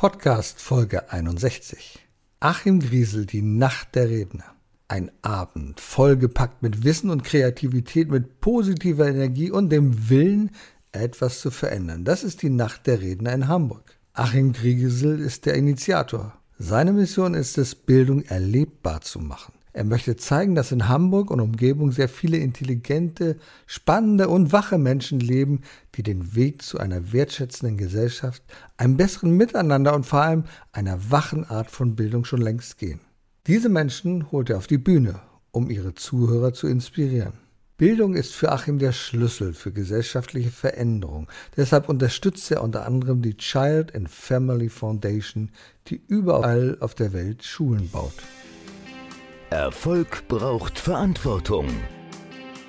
Podcast Folge 61. Achim Griesel, die Nacht der Redner. Ein Abend vollgepackt mit Wissen und Kreativität, mit positiver Energie und dem Willen, etwas zu verändern. Das ist die Nacht der Redner in Hamburg. Achim Griesel ist der Initiator. Seine Mission ist es, Bildung erlebbar zu machen. Er möchte zeigen, dass in Hamburg und Umgebung sehr viele intelligente, spannende und wache Menschen leben, die den Weg zu einer wertschätzenden Gesellschaft, einem besseren Miteinander und vor allem einer wachen Art von Bildung schon längst gehen. Diese Menschen holt er auf die Bühne, um ihre Zuhörer zu inspirieren. Bildung ist für Achim der Schlüssel für gesellschaftliche Veränderung. Deshalb unterstützt er unter anderem die Child and Family Foundation, die überall auf der Welt Schulen baut. Erfolg braucht Verantwortung.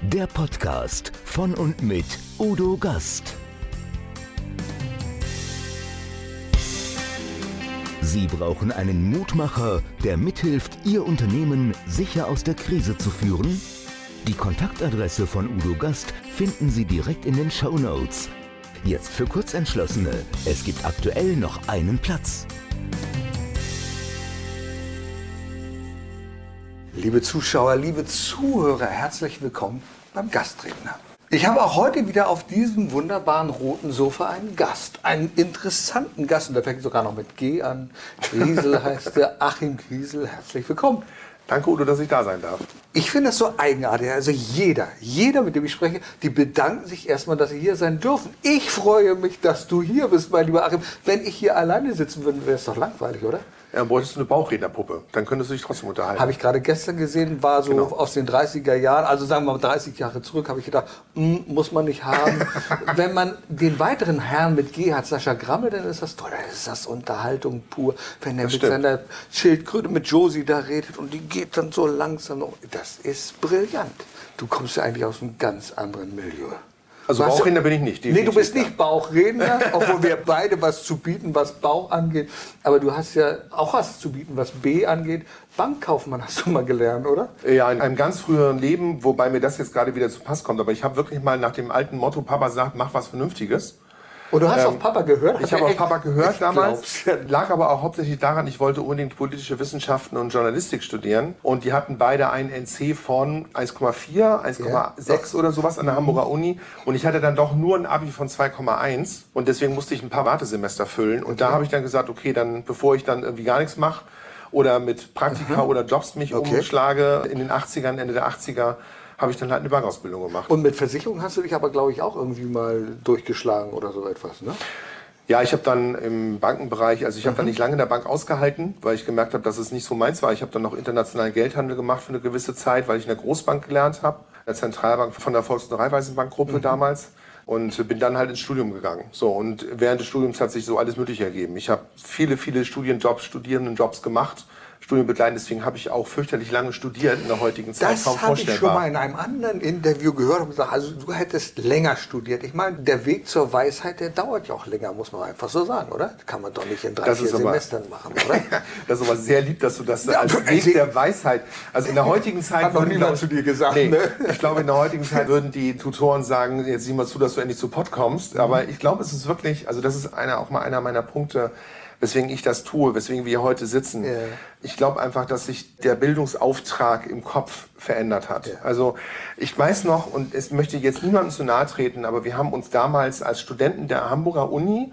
Der Podcast von und mit Udo Gast. Sie brauchen einen Mutmacher, der mithilft, Ihr Unternehmen sicher aus der Krise zu führen? Die Kontaktadresse von Udo Gast finden Sie direkt in den Show Notes. Jetzt für Kurzentschlossene. Es gibt aktuell noch einen Platz. Liebe Zuschauer, liebe Zuhörer, herzlich willkommen beim Gastredner. Ich habe auch heute wieder auf diesem wunderbaren roten Sofa einen Gast, einen interessanten Gast, und der fängt sogar noch mit G an. Griesel heißt der, Achim Griesel, herzlich willkommen. Danke, Udo, dass ich da sein darf. Ich finde das so eigenartig. Also jeder, jeder, mit dem ich spreche, die bedanken sich erstmal, dass sie hier sein dürfen. Ich freue mich, dass du hier bist, mein lieber Achim. Wenn ich hier alleine sitzen würde, wäre es doch langweilig, oder? Ja, dann bräuchtest du eine Bauchrednerpuppe. Dann könntest du dich trotzdem unterhalten. Habe ich gerade gestern gesehen, war so Genau. aus den 30er Jahren, also sagen wir mal 30 Jahre zurück, habe ich gedacht, mm, muss man nicht haben. Wenn man den weiteren Herrn mit G hat, Sascha Grammel, dann ist das toll, dann ist das Unterhaltung pur. Wenn er mit stimmt. seiner Schildkröte, mit Josie da redet und die geht dann so langsam, das ist brillant. Du kommst ja eigentlich aus einem ganz anderen Milieu. Also hast Bauchredner bin ich nicht, Nee, du bist nicht Bauchredner, obwohl wir beide was zu bieten, was Bauch angeht. Aber du hast ja auch was zu bieten, was B angeht. Bankkaufmann hast du mal gelernt, oder? Ja, in einem ganz früheren Leben, wobei mir das jetzt gerade wieder zu Pass kommt. Aber ich habe wirklich mal nach dem alten Motto, Papa sagt, mach was Vernünftiges. Und du hast auf Papa gehört? Ähm, Ich habe auf Papa gehört damals, glaub's ja. lag aber auch hauptsächlich daran, ich wollte unbedingt politische Wissenschaften und Journalistik studieren. Und die hatten beide einen NC von 1,4, 1,6 oder sowas an der Hamburger Uni. Und ich hatte dann doch nur ein Abi von 2,1. Und deswegen musste ich ein paar Wartesemester füllen. Und da habe ich dann gesagt, okay, dann bevor ich dann irgendwie gar nichts mache oder mit Praktika oder Jobs mich Okay. umschlage, in den 80ern, Ende der 80er, habe ich dann halt eine Bankausbildung gemacht. Und mit Versicherung hast du dich aber, glaube ich, auch irgendwie mal durchgeschlagen oder so etwas, ne? Ja, ich habe dann im Bankenbereich, also ich habe dann nicht lange in der Bank ausgehalten, weil ich gemerkt habe, dass es nicht so meins war. Ich habe dann noch internationalen Geldhandel gemacht für eine gewisse Zeit, weil ich in der Großbank gelernt habe, der Zentralbank von der Volks- und Raiffeisenbankgruppe damals und bin dann halt ins Studium gegangen. So und während des Studiums hat sich so alles Mögliche ergeben. Ich habe viele, viele Studienjobs, Studierendenjobs gemacht, Studium begleiten. Deswegen habe ich auch fürchterlich lange studiert in der heutigen Zeit. Das habe ich schon mal in einem anderen Interview gehört und gesagt, also du hättest länger studiert. Ich meine, der Weg zur Weisheit, der dauert ja auch länger, muss man einfach so sagen, oder? Kann man doch nicht in drei, Das vier Semestern machen, oder? Das ist aber sehr lieb, dass du das Ja, als aber- Weg der Weisheit. Also in der heutigen Zeit Hat noch niemand zu dir gesagt, Nee, ne? Ich glaube, in der heutigen Zeit würden die Tutoren sagen, jetzt sieh mal zu, dass du endlich zu Pott kommst. Aber ich glaube, es ist wirklich, also das ist einer, auch mal einer meiner Punkte, weswegen ich das tue, weswegen wir hier heute sitzen. Ja. Ich glaube einfach, dass sich der Bildungsauftrag im Kopf verändert hat. Ja. Also ich weiß noch, und es möchte jetzt niemandem zu nahe treten, aber wir haben uns damals als Studenten der Hamburger Uni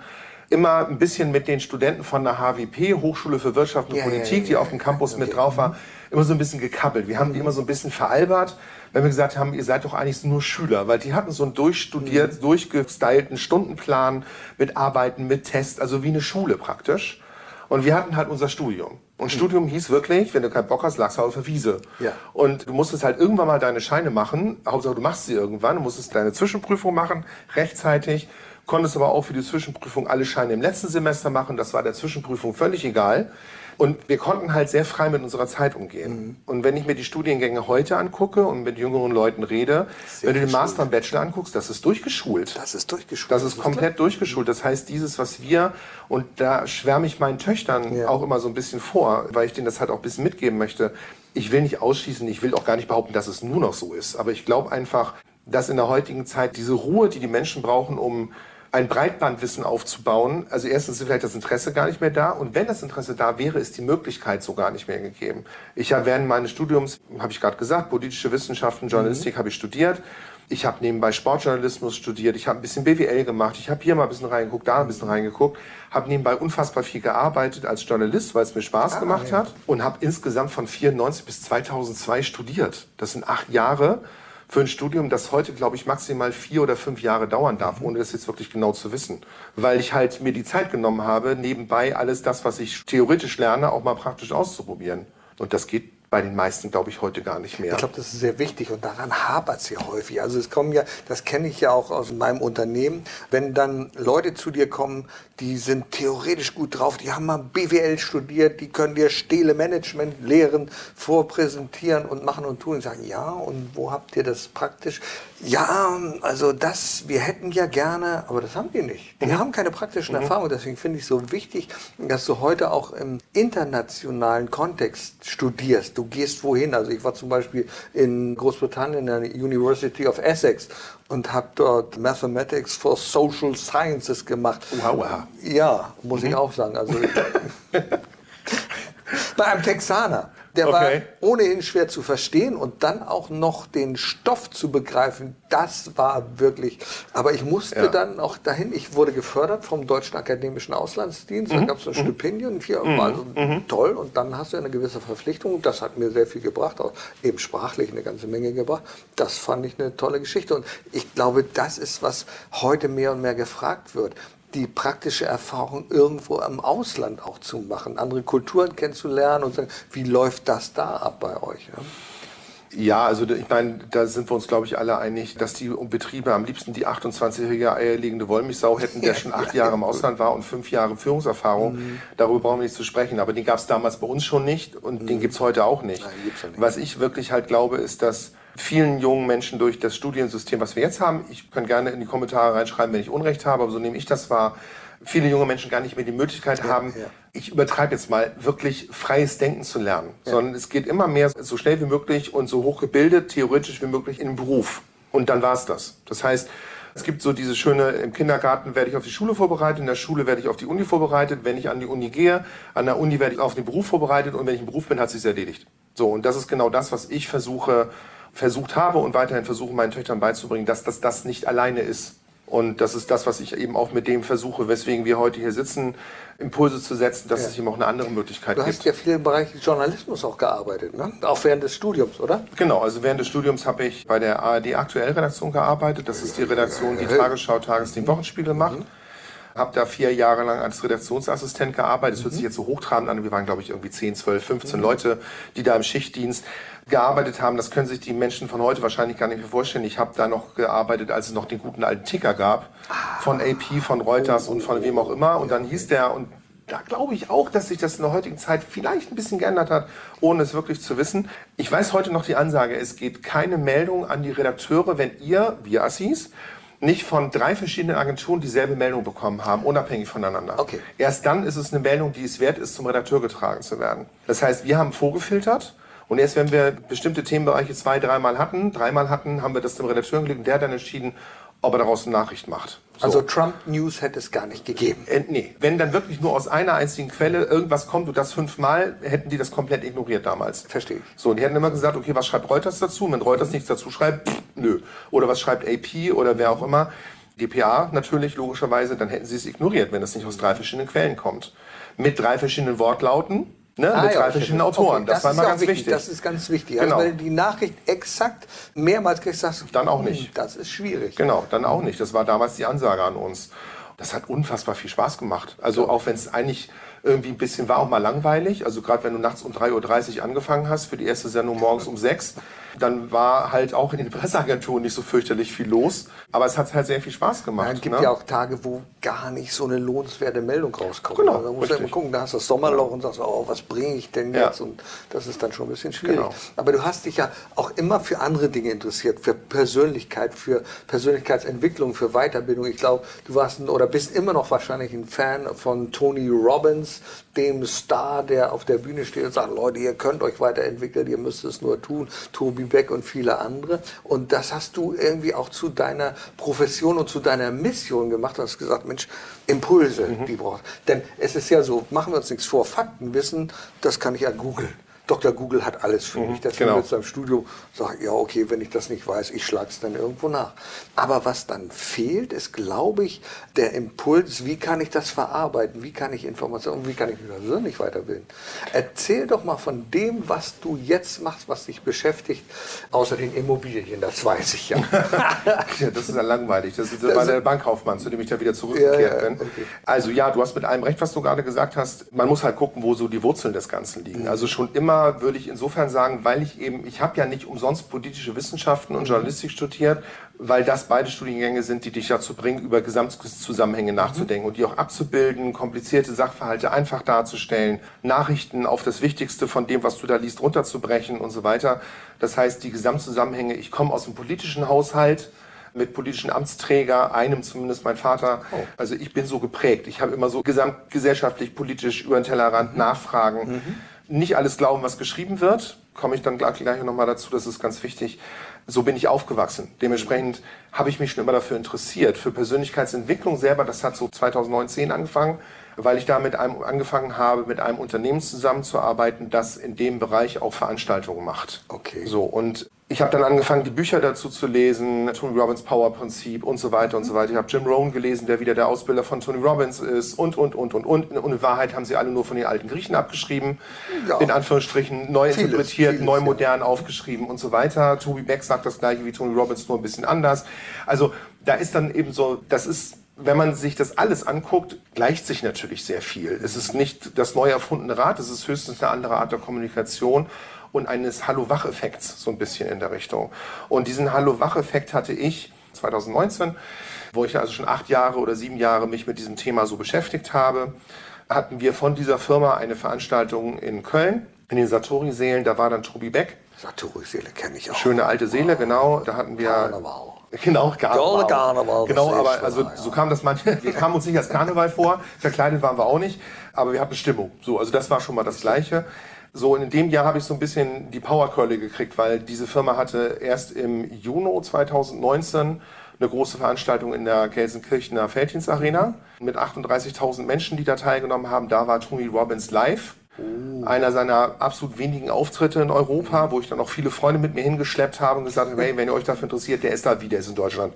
immer ein bisschen mit den Studenten von der HWP, Hochschule für Wirtschaft und ja, Politik, die auf dem Campus okay. mit drauf war, immer so ein bisschen gekappelt. Wir haben die immer so ein bisschen veralbert, wenn wir gesagt haben, ihr seid doch eigentlich nur Schüler, weil die hatten so einen durchstudiert, durchgestylten Stundenplan mit Arbeiten, mit Tests, also wie eine Schule praktisch. Und wir hatten halt unser Studium. Und Studium hieß wirklich, wenn du keinen Bock hast, lagst du auf der Wiese. Ja. Und du musstest halt irgendwann mal deine Scheine machen. Hauptsache, du machst sie irgendwann. Du musstest deine Zwischenprüfung machen, rechtzeitig. Konntest aber auch für die Zwischenprüfung alle Scheine im letzten Semester machen. Das war der Zwischenprüfung völlig egal. Und wir konnten halt sehr frei mit unserer Zeit umgehen. Und wenn ich mir die Studiengänge heute angucke und mit jüngeren Leuten rede, wenn du den Master und Bachelor anguckst, das ist durchgeschult. Das ist durchgeschult. Das ist komplett durchgeschult. Das heißt, dieses, was wir, und da schwärme ich meinen Töchtern Ja. auch immer so ein bisschen vor, weil ich denen das halt auch ein bisschen mitgeben möchte. Ich will nicht ausschließen, ich will auch gar nicht behaupten, dass es nur noch so ist. Aber ich glaube einfach, dass in der heutigen Zeit diese Ruhe, die die Menschen brauchen, um ein Breitbandwissen aufzubauen. Also erstens ist vielleicht das Interesse gar nicht mehr da und wenn das Interesse da wäre, ist die Möglichkeit so gar nicht mehr gegeben. Ich habe während meines Studiums, habe ich gerade gesagt, politische Wissenschaften, Journalistik mhm. habe ich studiert. Ich habe nebenbei Sportjournalismus studiert, ich habe ein bisschen BWL gemacht, ich habe hier mal ein bisschen reingeguckt, da ein bisschen reingeguckt, habe nebenbei unfassbar viel gearbeitet als Journalist, weil es mir Spaß ah, gemacht ja. hat und habe insgesamt von 94 bis 2002 studiert. Das sind acht Jahre für ein Studium, das heute, glaube ich, maximal vier oder fünf Jahre dauern darf, ohne das jetzt wirklich genau zu wissen. Weil ich halt mir die Zeit genommen habe, nebenbei alles das, was ich theoretisch lerne, auch mal praktisch auszuprobieren. Und das geht bei den meisten, glaube ich, heute gar nicht mehr. Ich glaube, das ist sehr wichtig und daran hapert es ja häufig. Also es kommen ja, das kenne ich ja auch aus meinem Unternehmen, wenn dann Leute zu dir kommen, die sind theoretisch gut drauf, die haben mal BWL studiert, die können dir Stele Management lehren, vorpräsentieren und machen und tun und sagen, ja, und wo habt ihr das praktisch? Ja, also das, wir hätten ja gerne, aber das haben die nicht. Die mhm. haben keine praktischen mhm. Erfahrungen. Deswegen finde ich so wichtig, dass du heute auch im internationalen Kontext studierst. Du gehst wohin. Also ich war zum Beispiel in Großbritannien an der University of Essex und habe dort Mathematics for Social Sciences gemacht. Wow. Ja, muss mhm. ich auch sagen. Also bei einem Texaner. Der okay. war ohnehin schwer zu verstehen und dann auch noch den Stoff zu begreifen, das war wirklich. Aber ich musste ja. dann auch dahin, ich wurde gefördert vom Deutschen Akademischen Auslandsdienst, mhm. da gab es ein mhm. Stipendium, hier mhm. war also mhm. toll und dann hast du eine gewisse Verpflichtung. Das hat mir sehr viel gebracht, auch eben sprachlich eine ganze Menge gebracht. Das fand ich eine tolle Geschichte und ich glaube, das ist, was heute mehr und mehr gefragt wird die praktische Erfahrung irgendwo im Ausland auch zu machen, andere Kulturen kennenzulernen und sagen, wie läuft das da ab bei euch? Ja? Ja, also ich meine, da sind wir uns, glaube ich, alle einig, dass die Betriebe am liebsten die 28-jährige eierlegende Wollmilchsau hätten, der schon acht Jahre im Ausland war und fünf Jahre Führungserfahrung. Mhm. Darüber brauchen wir nicht zu sprechen. Aber den gab es damals bei uns schon nicht und mhm. den gibt es heute auch nicht. Nein, ja nicht. Was ich wirklich halt glaube, ist, dass vielen jungen Menschen durch das Studiensystem, was wir jetzt haben, ich kann gerne in die Kommentare reinschreiben, wenn ich Unrecht habe, aber so nehme ich das wahr, viele junge Menschen gar nicht mehr die Möglichkeit ja, haben, ja. ich übertreibe jetzt mal, wirklich freies Denken zu lernen. Ja. Sondern es geht immer mehr so schnell wie möglich und so hoch gebildet, theoretisch wie möglich in den Beruf. Und dann war es das. Das heißt, es gibt so diese schöne, im Kindergarten werde ich auf die Schule vorbereitet, in der Schule werde ich auf die Uni vorbereitet, wenn ich an die Uni gehe, an der Uni werde ich auf den Beruf vorbereitet und wenn ich im Beruf bin, hat sich erledigt. So, und das ist genau das, was ich versuche, versucht habe und weiterhin versuche, meinen Töchtern beizubringen, dass das, das nicht alleine ist. Und das ist das, was ich eben auch mit dem versuche, weswegen wir heute hier sitzen, Impulse zu setzen, dass ja. es eben auch eine andere Möglichkeit gibt. Du hast ja viel im Bereich Journalismus auch gearbeitet, ne? auch während des Studiums, oder? Genau, also während des Studiums habe ich bei der ARD Aktuell Redaktion gearbeitet. Das ist die Redaktion, die Tagesschau, Tagesthemen, Wochenspiegel macht. Mhm habe da vier Jahre lang als Redaktionsassistent gearbeitet. Das hört sich jetzt so hochtrabend an. Wir waren, glaube ich, irgendwie 10, 12, 15 mhm. Leute, die da im Schichtdienst gearbeitet haben. Das können sich die Menschen von heute wahrscheinlich gar nicht mehr vorstellen. Ich habe da noch gearbeitet, als es noch den guten alten Ticker gab. Von AP, von Reuters und von wem auch immer. Und dann hieß der, und da glaube ich auch, dass sich das in der heutigen Zeit vielleicht ein bisschen geändert hat, ohne es wirklich zu wissen. Ich weiß heute noch die Ansage, es geht keine Meldung an die Redakteure, wenn ihr, wir Assis, nicht von drei verschiedenen Agenturen dieselbe Meldung bekommen haben, unabhängig voneinander. Okay. Erst dann ist es eine Meldung, die es wert ist, zum Redakteur getragen zu werden. Das heißt, wir haben vorgefiltert und erst wenn wir bestimmte Themenbereiche zwei, dreimal hatten, dreimal hatten, haben wir das dem Redakteur gelegt und der hat dann entschieden, ob er daraus eine Nachricht macht. So. Also Trump News hätte es gar nicht gegeben. Äh, nee, wenn dann wirklich nur aus einer einzigen Quelle irgendwas kommt und das fünfmal, hätten die das komplett ignoriert damals. Verstehe. So, und die hätten immer gesagt, okay, was schreibt Reuters dazu? Wenn Reuters nichts dazu schreibt, pff, nö. Oder was schreibt AP oder wer auch immer. DPA natürlich, logischerweise, dann hätten sie es ignoriert, wenn es nicht aus drei verschiedenen Quellen kommt. Mit drei verschiedenen Wortlauten, Ne, ah, mit ja, drei verschiedenen Autoren. Okay, das, das war mal ganz wichtig. wichtig. Das ist ganz wichtig. Also genau. Also wenn du die Nachricht exakt mehrmals kriegst, sagst du, dann auch nicht. Hm, das ist schwierig. Genau, dann auch nicht. Das war damals die Ansage an uns. Das hat unfassbar viel Spaß gemacht. Also auch wenn es eigentlich irgendwie ein bisschen war auch mal langweilig. Also gerade wenn du nachts um 3.30 Uhr angefangen hast für die erste Sendung morgens um 6 dann war halt auch in den Presseagenturen nicht so fürchterlich viel los. Aber es hat halt sehr viel Spaß gemacht. es gibt ne? ja auch Tage, wo gar nicht so eine lohnenswerte Meldung rauskommt. Genau, da musst du immer gucken, da hast du das Sommerloch und sagst, oh, was bringe ich denn jetzt? Ja. Und das ist dann schon ein bisschen schwierig. Genau. Aber du hast dich ja auch immer für andere Dinge interessiert, für Persönlichkeit, für Persönlichkeitsentwicklung, für Weiterbildung. Ich glaube, du warst ein, oder bist immer noch wahrscheinlich ein Fan von Tony Robbins, dem Star, der auf der Bühne steht und sagt, Leute, ihr könnt euch weiterentwickeln, ihr müsst es nur tun. Tobi Beck und viele andere. Und das hast du irgendwie auch zu deiner Profession und zu deiner Mission gemacht. Du hast gesagt, Mensch, Impulse, mhm. die braucht. Denn es ist ja so, machen wir uns nichts vor, Faktenwissen, das kann ich ja googeln. Dr. Google hat alles für mich. Mhm, Deswegen genau. jetzt am Studio sage, ja, okay, wenn ich das nicht weiß, ich schlage es dann irgendwo nach. Aber was dann fehlt, ist, glaube ich, der Impuls, wie kann ich das verarbeiten, wie kann ich Informationen, wie kann ich mich persönlich weiterbilden. Erzähl doch mal von dem, was du jetzt machst, was dich beschäftigt, außer den Immobilien, das weiß ich ja. ja das ist ja langweilig. Das, ist, das war der Bankkaufmann, zu dem ich da wieder zurückgekehrt ja, ja, bin. Okay. Also ja, du hast mit allem recht, was du gerade gesagt hast. Man muss halt gucken, wo so die Wurzeln des Ganzen liegen. Mhm. Also schon immer würde ich insofern sagen, weil ich eben, ich habe ja nicht umsonst politische Wissenschaften und Journalistik studiert, weil das beide Studiengänge sind, die dich dazu bringen, über Gesamtzusammenhänge nachzudenken mhm. und die auch abzubilden, komplizierte Sachverhalte einfach darzustellen, Nachrichten auf das Wichtigste von dem, was du da liest, runterzubrechen und so weiter. Das heißt, die Gesamtzusammenhänge, ich komme aus dem politischen Haushalt, mit politischen Amtsträger, einem zumindest mein Vater. Oh. Also ich bin so geprägt. Ich habe immer so gesamtgesellschaftlich, politisch über den Tellerrand mhm. Nachfragen. Mhm nicht alles glauben, was geschrieben wird. Komme ich dann gleich, nochmal dazu, das ist ganz wichtig. So bin ich aufgewachsen. Dementsprechend habe ich mich schon immer dafür interessiert. Für Persönlichkeitsentwicklung selber, das hat so 2019 angefangen, weil ich da mit einem angefangen habe, mit einem Unternehmen zusammenzuarbeiten, das in dem Bereich auch Veranstaltungen macht. Okay. So und ich habe dann angefangen, die Bücher dazu zu lesen, Tony Robbins Power Prinzip und so weiter und so weiter. Ich habe Jim Rohn gelesen, der wieder der Ausbilder von Tony Robbins ist und, und, und, und, und. Und in Wahrheit haben sie alle nur von den alten Griechen abgeschrieben, ja. in Anführungsstrichen neu vieles, interpretiert, vieles, neu modern ja. aufgeschrieben und so weiter. Toby Beck sagt das gleiche wie Tony Robbins, nur ein bisschen anders. Also da ist dann eben so, das ist wenn man sich das alles anguckt, gleicht sich natürlich sehr viel. Es ist nicht das neu erfundene Rad, es ist höchstens eine andere Art der Kommunikation und eines Hallo-Wach-Effekts so ein bisschen in der Richtung. Und diesen Hallo-Wach-Effekt hatte ich 2019, wo ich also schon acht Jahre oder sieben Jahre mich mit diesem Thema so beschäftigt habe, hatten wir von dieser Firma eine Veranstaltung in Köln, in den Satori-Sälen. Da war dann Tobi Beck. Satori-Seele kenne ich auch. Schöne alte Seele, genau. Da hatten wir... Karneval. Genau, Karneval. Karneval genau, aber also ja. so kam das manchmal. Wir kamen uns nicht als Karneval vor, verkleidet waren wir auch nicht, aber wir hatten Stimmung. So, also das war schon mal das Gleiche. So, in dem Jahr habe ich so ein bisschen die Powerkeule gekriegt, weil diese Firma hatte erst im Juni 2019 eine große Veranstaltung in der Gelsenkirchener Felddienstarena mit 38.000 Menschen, die da teilgenommen haben. Da war Tony Robbins live. Oh. Einer seiner absolut wenigen Auftritte in Europa, wo ich dann auch viele Freunde mit mir hingeschleppt habe und gesagt habe, hey, wenn ihr euch dafür interessiert, der ist da wie, der ist in Deutschland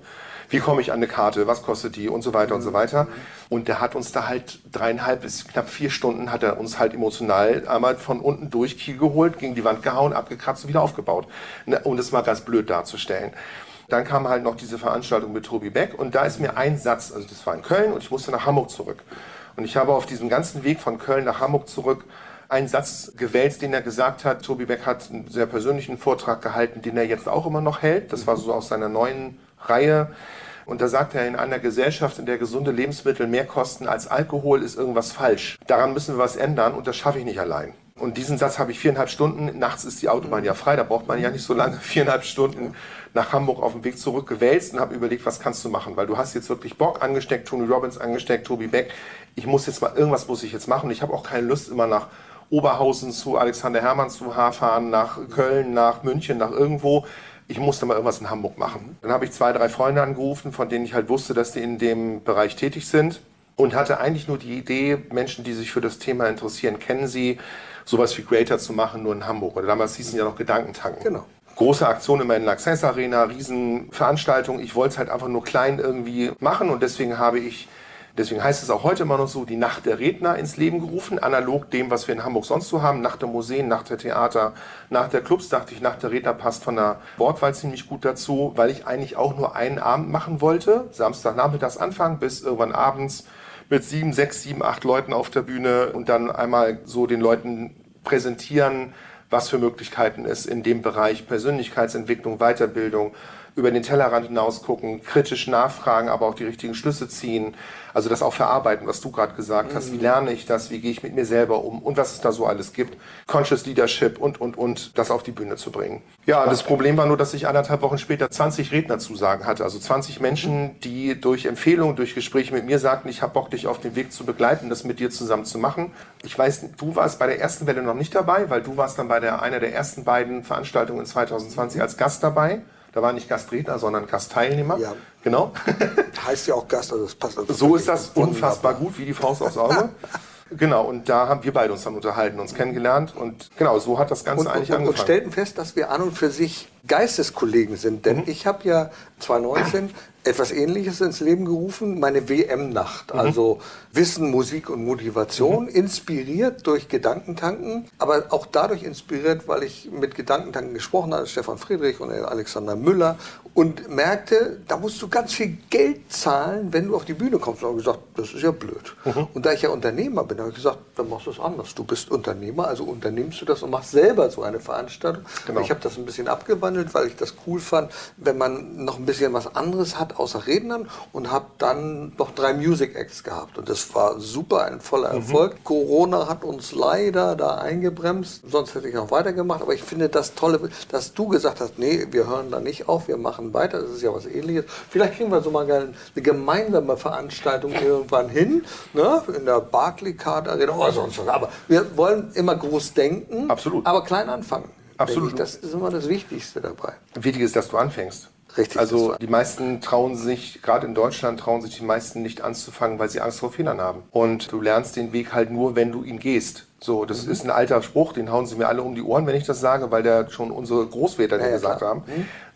wie komme ich an eine Karte, was kostet die und so weiter und so weiter. Und der hat uns da halt dreieinhalb bis knapp vier Stunden hat er uns halt emotional einmal von unten durch Kiel geholt, gegen die Wand gehauen, abgekratzt und wieder aufgebaut. Ne, um das mal ganz blöd darzustellen. Dann kam halt noch diese Veranstaltung mit Tobi Beck und da ist mir ein Satz, also das war in Köln und ich musste nach Hamburg zurück. Und ich habe auf diesem ganzen Weg von Köln nach Hamburg zurück einen Satz gewählt, den er gesagt hat. Tobi Beck hat einen sehr persönlichen Vortrag gehalten, den er jetzt auch immer noch hält. Das war so aus seiner neuen Reihe. Und da sagt er, in einer Gesellschaft, in der gesunde Lebensmittel mehr kosten als Alkohol, ist irgendwas falsch. Daran müssen wir was ändern und das schaffe ich nicht allein. Und diesen Satz habe ich viereinhalb Stunden, nachts ist die Autobahn ja frei, da braucht man ja nicht so lange, viereinhalb Stunden nach Hamburg auf dem Weg zurück gewälzt und habe überlegt, was kannst du machen? Weil du hast jetzt wirklich Bock angesteckt, Tony Robbins angesteckt, Toby Beck. Ich muss jetzt mal, irgendwas muss ich jetzt machen. Ich habe auch keine Lust, immer nach Oberhausen zu Alexander Hermann zu fahren, nach Köln, nach München, nach irgendwo ich musste mal irgendwas in Hamburg machen. Dann habe ich zwei, drei Freunde angerufen, von denen ich halt wusste, dass die in dem Bereich tätig sind und hatte eigentlich nur die Idee, Menschen, die sich für das Thema interessieren, kennen sie, sowas wie Greater zu machen, nur in Hamburg. Oder damals hießen ja noch Gedankentanken. Genau. Große Aktion immer in Access Arena, Riesenveranstaltung. Ich wollte es halt einfach nur klein irgendwie machen und deswegen habe ich Deswegen heißt es auch heute immer noch so, die Nacht der Redner ins Leben gerufen, analog dem, was wir in Hamburg sonst so haben, Nacht der Museen, Nacht der Theater, Nacht der Clubs, dachte ich, Nacht der Redner passt von der Wortwahl ziemlich gut dazu, weil ich eigentlich auch nur einen Abend machen wollte, Samstagnachmittags Anfang bis irgendwann abends mit sieben, sechs, sieben, acht Leuten auf der Bühne und dann einmal so den Leuten präsentieren, was für Möglichkeiten es in dem Bereich Persönlichkeitsentwicklung, Weiterbildung, über den Tellerrand hinaus gucken, kritisch nachfragen, aber auch die richtigen Schlüsse ziehen. Also das auch verarbeiten, was du gerade gesagt hast. Wie lerne ich das? Wie gehe ich mit mir selber um? Und was es da so alles gibt. Conscious Leadership und, und, und, das auf die Bühne zu bringen. Ja, das Problem war nur, dass ich anderthalb Wochen später 20 Rednerzusagen hatte. Also 20 Menschen, die durch Empfehlungen, durch Gespräche mit mir sagten, ich habe Bock, dich auf den Weg zu begleiten, das mit dir zusammen zu machen. Ich weiß, du warst bei der ersten Welle noch nicht dabei, weil du warst dann bei der, einer der ersten beiden Veranstaltungen in 2020 als Gast dabei. Da war nicht Gastredner, sondern Gastteilnehmer. Ja. Genau. Heißt ja auch Gast, also das passt also So ist das unfassbar gut wie die Faust aufs Auge. Genau, und da haben wir beide uns dann unterhalten, uns kennengelernt und genau, so hat das Ganze Und, eigentlich und, und angefangen. stellten fest, dass wir an und für sich Geisteskollegen sind. Denn Mhm. ich habe ja 2019 etwas Ähnliches ins Leben gerufen, meine WM-Nacht. Mhm. Also Wissen, Musik und Motivation, inspiriert durch Gedankentanken, aber auch dadurch inspiriert, weil ich mit Gedankentanken gesprochen habe, Stefan Friedrich und Alexander Müller, und merkte, da musst du ganz viel Geld zahlen, wenn du auf die Bühne kommst. Und habe gesagt, das ist ja blöd. Mhm. Und da ich ja Unternehmer bin, habe ich gesagt, dann machst du es anders. Du bist Unternehmer, also unternimmst du das und machst selber so eine Veranstaltung. Genau. Ich habe das ein bisschen abgewandelt, weil ich das cool fand, wenn man noch ein bisschen was anderes hat außer Rednern und habe dann noch drei Music Acts gehabt und das war super ein voller Erfolg. Corona hat uns leider da eingebremst, sonst hätte ich noch weitergemacht, aber ich finde das tolle, dass du gesagt hast, nee, wir hören da nicht auf, wir machen weiter, das ist ja was ähnliches. Vielleicht kriegen wir so mal eine gemeinsame Veranstaltung irgendwann hin, ne? in der Barclaycard Arena oder sonst was. Aber wir wollen immer groß denken, Absolut. aber klein anfangen. Absolut. Ich, das ist immer das Wichtigste dabei. Wichtig ist, dass du anfängst. Richtig, Also die meisten trauen sich, gerade in Deutschland trauen sich die meisten nicht anzufangen, weil sie Angst vor Fehlern haben. Und du lernst den Weg halt nur, wenn du ihn gehst. So, Mhm. das ist ein alter Spruch, den hauen sie mir alle um die Ohren, wenn ich das sage, weil der schon unsere Großväter Ja, ja, gesagt klar. haben.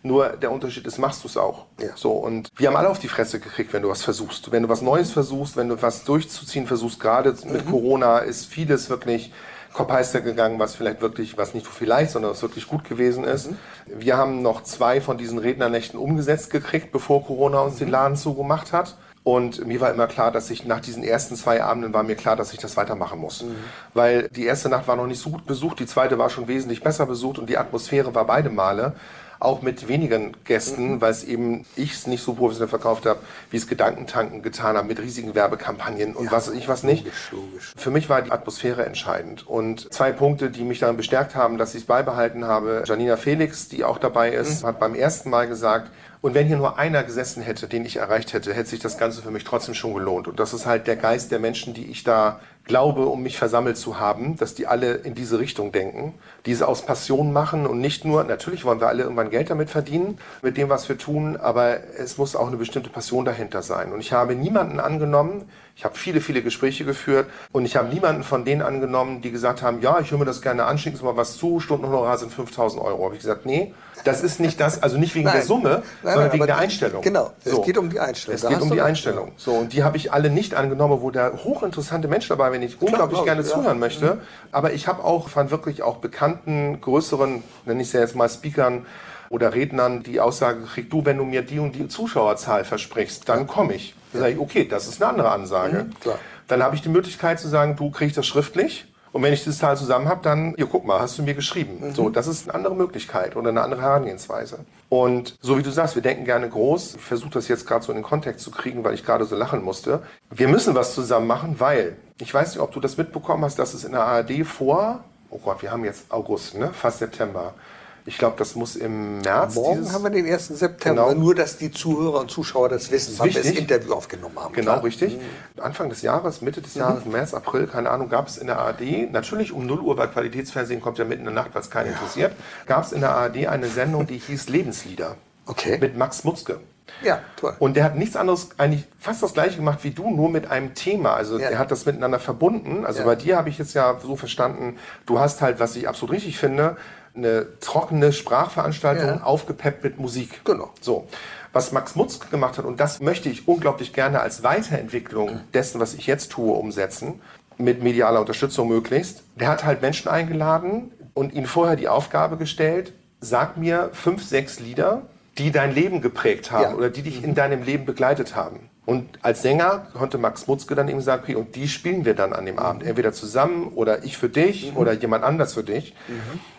Nur der Unterschied ist, machst du es auch. Ja. So, und wir haben alle auf die Fresse gekriegt, wenn du was versuchst. Wenn du was Neues versuchst, wenn du was durchzuziehen versuchst, gerade mit Mhm. Corona ist vieles wirklich Kopfheister gegangen, was vielleicht wirklich, was nicht nur vielleicht, sondern was wirklich gut gewesen ist. Wir haben noch zwei von diesen Rednernächten umgesetzt gekriegt, bevor Corona uns den Laden zugemacht hat. Und mir war immer klar, dass ich nach diesen ersten zwei Abenden war mir klar, dass ich das weitermachen muss. Weil die erste Nacht war noch nicht so gut besucht, die zweite war schon wesentlich besser besucht und die Atmosphäre war beide Male auch mit wenigen Gästen, weil es eben ich es nicht so professionell verkauft habe, wie es Gedankentanken getan haben mit riesigen Werbekampagnen und was weiß ich was nicht. Logisch, logisch. Für mich war die Atmosphäre entscheidend. Und zwei Punkte, die mich daran bestärkt haben, dass ich es beibehalten habe. Janina Felix, die auch dabei ist, hat beim ersten Mal gesagt, und wenn hier nur einer gesessen hätte, den ich erreicht hätte, hätte sich das Ganze für mich trotzdem schon gelohnt. Und das ist halt der Geist der Menschen, die ich da glaube, um mich versammelt zu haben, dass die alle in diese Richtung denken, diese aus Passion machen und nicht nur, natürlich wollen wir alle irgendwann Geld damit verdienen, mit dem, was wir tun, aber es muss auch eine bestimmte Passion dahinter sein. Und ich habe niemanden angenommen, ich habe viele, viele Gespräche geführt und ich habe niemanden von denen angenommen, die gesagt haben, ja, ich höre mir das gerne an, schicken Sie mal was zu, Stundenhonorar sind 5000 Euro. Habe ich gesagt, nee, das ist nicht das, also nicht wegen Nein. der Summe, Nein, sondern nein, wegen der Einstellung. genau, es So. geht um die Einstellung. Es Da geht um die Einstellung. So, und die habe ich alle nicht angenommen, wo da hochinteressante Menschen dabei, wenn ich unglaublich glaub gerne ja. zuhören möchte. Aber ich habe auch von wirklich auch bekannten, größeren, nenne ich es ja jetzt mal Speakern oder Rednern, die Aussage gekriegt, du, wenn du mir die und die Zuschauerzahl versprichst, dann komme ich. Dann sage ich, okay, das ist eine andere Ansage. Mhm. Dann habe ich die Möglichkeit zu sagen, du kriegst das schriftlich. Und wenn ich diese Zahl zusammen habe, dann, hier, guck mal, hast du mir geschrieben. Mhm. So, das ist eine andere Möglichkeit oder eine andere Herangehensweise. Und so wie du sagst, wir denken gerne groß. Ich versuche das jetzt gerade so in den Kontext zu kriegen, weil ich gerade so lachen musste. Wir müssen was zusammen machen, weil, ich weiß nicht, ob du das mitbekommen hast, dass es in der ARD vor, oh Gott, wir haben jetzt August, ne? fast September. Ich glaube, das muss im März. Morgen haben wir den 1. September. Genau. Nur, dass die Zuhörer und Zuschauer das wissen, weil wir das. Interview aufgenommen haben. Genau, Klar. Mhm. richtig. Anfang des Jahres, Mitte des Jahres, März, April, keine Ahnung, gab es in der ARD, natürlich um 0 Uhr, weil Qualitätsfernsehen kommt ja mitten in der Nacht, weil es keinen interessiert, gab es in der ARD eine Sendung, die hieß Lebenslieder. Okay. Mit Max Mutzke. Ja, toll. Und der hat nichts anderes, eigentlich fast das gleiche gemacht wie du, nur mit einem Thema. Also Ja. er hat das miteinander verbunden. Also Ja. bei dir habe ich jetzt ja so verstanden, du hast halt, was ich absolut richtig finde, eine trockene Sprachveranstaltung Ja. aufgepeppt mit Musik. Genau. So. Was Max Mutzke gemacht hat, und das möchte ich unglaublich gerne als Weiterentwicklung dessen, was ich jetzt tue, umsetzen, mit medialer Unterstützung möglichst. Der hat halt Menschen eingeladen und ihnen vorher die Aufgabe gestellt, sag mir fünf, sechs Lieder, die dein Leben geprägt haben Ja. oder die dich in deinem Leben begleitet haben. Und als Sänger konnte Max Mutzke dann eben sagen, okay, und die spielen wir dann an dem Abend. Entweder zusammen oder ich für dich oder jemand anders für dich.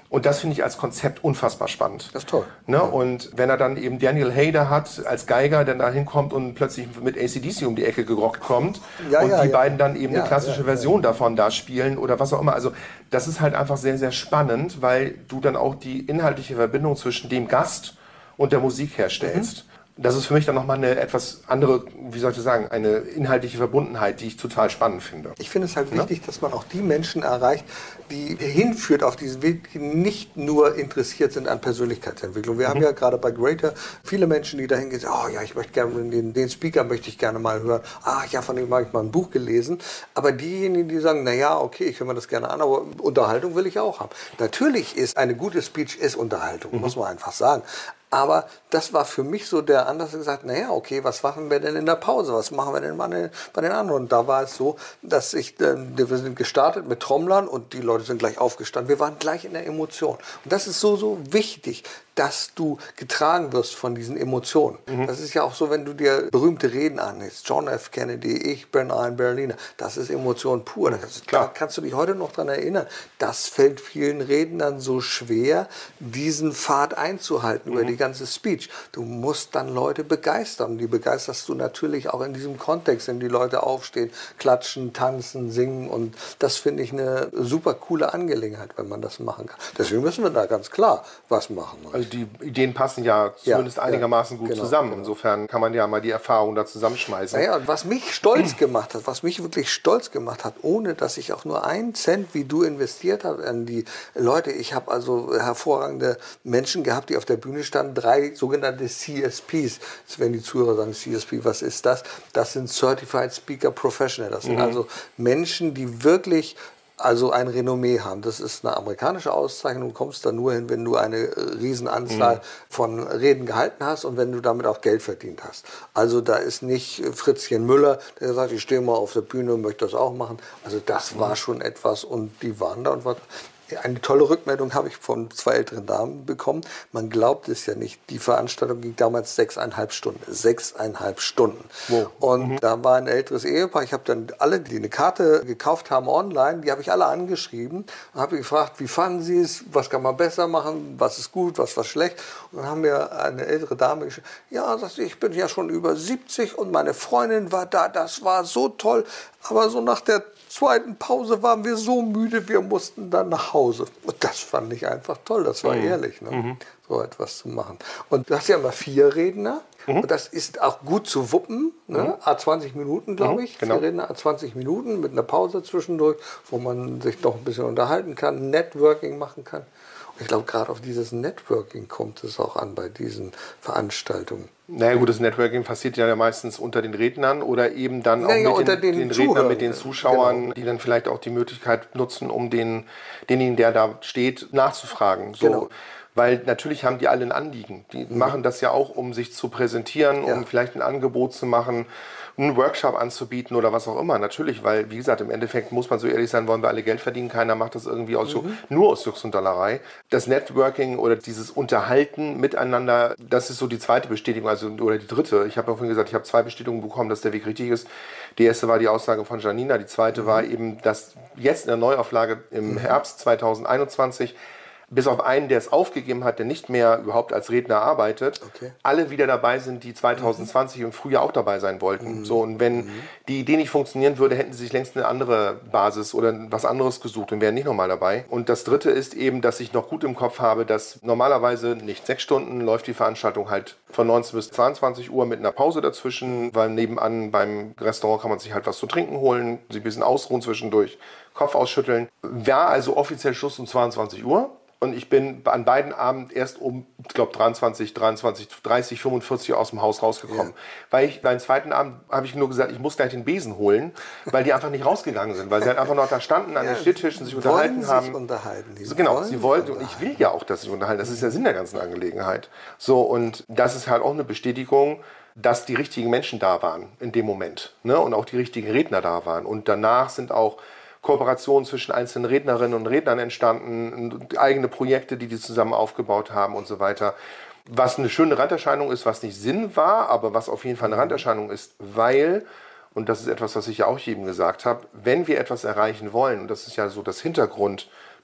Und das finde ich als Konzept unfassbar spannend. Das ist toll. Ne? Und wenn er dann eben Daniel Hayder hat als Geiger, der da hinkommt und plötzlich mit ACDC um die Ecke gerockt kommt Ja, und ja, die ja. beiden dann eben Ja, eine klassische ja, Version davon da spielen oder was auch immer. Also das ist halt einfach sehr, sehr spannend, weil du dann auch die inhaltliche Verbindung zwischen dem Gast und der Musik herstellst. Das ist für mich dann nochmal eine etwas andere, wie soll ich sagen, eine inhaltliche Verbundenheit, die ich total spannend finde. Ich finde es halt wichtig, dass man auch die Menschen erreicht, die hinführt auf diesen Weg, die nicht nur interessiert sind an Persönlichkeitsentwicklung. Wir haben ja gerade bei Greater viele Menschen, die dahin gehen, oh ja, ich möchte gerne den, den Speaker möchte ich gerne mal hören. Ah ja, von dem habe ich mal ein Buch gelesen. Aber diejenigen, die sagen, na ja, okay, ich höre mir das gerne an, aber Unterhaltung will ich auch haben. Natürlich ist eine gute Speech ist Unterhaltung, muss man einfach sagen. Aber das war für mich so der Anlass, gesagt, naja, okay, was machen wir denn in der Pause? Was machen wir denn bei den, anderen? Und da war es so, dass ich, äh, wir sind gestartet mit Trommlern und die Leute sind gleich aufgestanden. Wir waren gleich in der Emotion. Und das ist so, so wichtig, dass du getragen wirst von diesen Emotionen. Das ist ja auch so, wenn du dir berühmte Reden anhörst. John F. Kennedy, ich bin ein Berliner. Das ist Emotion pur. Das, da kannst du dich heute noch dran erinnern. Das fällt vielen Rednern so schwer, diesen Pfad einzuhalten über die ganze Speech. Du musst dann Leute begeistern. Die begeisterst du natürlich auch in diesem Kontext, wenn die Leute aufstehen, klatschen, tanzen, singen. Und das finde ich eine super coole Angelegenheit, wenn man das machen kann. Deswegen müssen wir da ganz klar was machen. Also die Ideen passen ja zumindest ja, einigermaßen gut genau, zusammen. genau. Insofern kann man ja mal die Erfahrung da zusammenschmeißen. Naja, und was mich stolz gemacht hat, was mich wirklich stolz gemacht hat, ohne dass ich auch nur einen Cent wie du investiert habe an die Leute. Ich habe also hervorragende Menschen gehabt, die auf der Bühne standen, drei sogenannte CSPs. Jetzt werden die Zuhörer sagen, CSP, was ist das? Das sind Certified Speaker Professional. Das sind also Menschen, die wirklich also ein Renommee haben. Das ist eine amerikanische Auszeichnung. Du kommst da nur hin, wenn du eine äh, Riesenanzahl von Reden gehalten hast und wenn du damit auch Geld verdient hast. Also da ist nicht äh, Fritzchen Müller, der sagt, ich stehe mal auf der Bühne und möchte das auch machen. Also das war schon etwas und die waren da und war eine tolle Rückmeldung habe ich von zwei älteren Damen bekommen. Man glaubt es ja nicht. Die Veranstaltung ging damals sechseinhalb Stunden. Sechseinhalb Stunden. Und da war ein älteres Ehepaar. Ich habe dann alle, die eine Karte gekauft haben online, die habe ich alle angeschrieben und habe gefragt, wie fanden sie es, was kann man besser machen, was ist gut, was war schlecht. Und dann haben mir eine ältere Dame geschrieben, ja, ich bin ja schon über 70 und meine Freundin war da, das war so toll. Aber so nach der zweiten Pause waren wir so müde, wir mussten dann nach Hause. Und das fand ich einfach toll, das war ehrlich, ne? so etwas zu machen. Und du hast ja immer vier Redner. Und das ist auch gut zu wuppen, ne? a 20 Minuten, glaube ich. genau. Vier Redner a 20 Minuten mit einer Pause zwischendurch, wo man sich noch ein bisschen unterhalten kann, Networking machen kann. Ich glaube, gerade auf dieses Networking kommt es auch an bei diesen Veranstaltungen. Naja gut, das Networking passiert ja meistens unter den Rednern oder eben dann auch Naja, mit unter den, den den Rednern, mit den Zuschauern, genau. die dann vielleicht auch die Möglichkeit nutzen, um den, denjenigen, der da steht, nachzufragen. So. Genau. Weil natürlich haben die alle ein Anliegen. Die machen das ja auch, um sich zu präsentieren, Ja. um vielleicht ein Angebot zu machen, einen Workshop anzubieten oder was auch immer. Natürlich, weil, wie gesagt, im Endeffekt muss man so ehrlich sein, wollen wir alle Geld verdienen. Keiner macht das irgendwie aus, nur aus Jux und Dollerei. Das Networking oder dieses Unterhalten miteinander, das ist so die zweite Bestätigung, also oder die dritte. Ich habe ja vorhin gesagt, ich habe zwei Bestätigungen bekommen, dass der Weg richtig ist. Die erste war die Aussage von Janina, die zweite war eben, dass jetzt in der Neuauflage im Herbst 2021 bis auf einen, der es aufgegeben hat, der nicht mehr überhaupt als Redner arbeitet, Okay. alle wieder dabei sind, die 2020 im Frühjahr auch dabei sein wollten. So, und wenn die Idee nicht funktionieren würde, hätten sie sich längst eine andere Basis oder was anderes gesucht und wären nicht nochmal dabei. Und das dritte ist eben, dass ich noch gut im Kopf habe, dass normalerweise nicht sechs Stunden läuft die Veranstaltung halt von 19 bis 22 Uhr mit einer Pause dazwischen, weil nebenan beim Restaurant kann man sich halt was zu trinken holen, sich ein bisschen ausruhen zwischendurch, Kopf ausschütteln. War also offiziell Schluss um 22 Uhr. Und ich bin an beiden Abenden erst um, ich glaube, 23, 23, 30, 45 aus dem Haus rausgekommen. Weil ich, beim zweiten Abend habe ich nur gesagt, ich muss gleich den Besen holen, weil die einfach nicht rausgegangen sind, weil sie halt einfach noch da standen an den Stehtischen, sich unterhalten wollen haben. Sich unterhalten. Die So, genau, sie sich wollten, und ich will ja auch, dass sie unterhalten. Das ist der Sinn der ganzen Angelegenheit. So, und das ist halt auch eine Bestätigung, dass die richtigen Menschen da waren in dem Moment. Ne? Und auch die richtigen Redner da waren. Und danach sind auch Kooperationen zwischen einzelnen Rednerinnen und Rednern entstanden, eigene Projekte, die die zusammen aufgebaut haben und so weiter. Was eine schöne Randerscheinung ist, was nicht Sinn war, aber was auf jeden Fall eine Randerscheinung ist, weil, und das ist etwas, was ich ja auch jedem gesagt habe, wenn wir etwas erreichen wollen, und das ist ja so das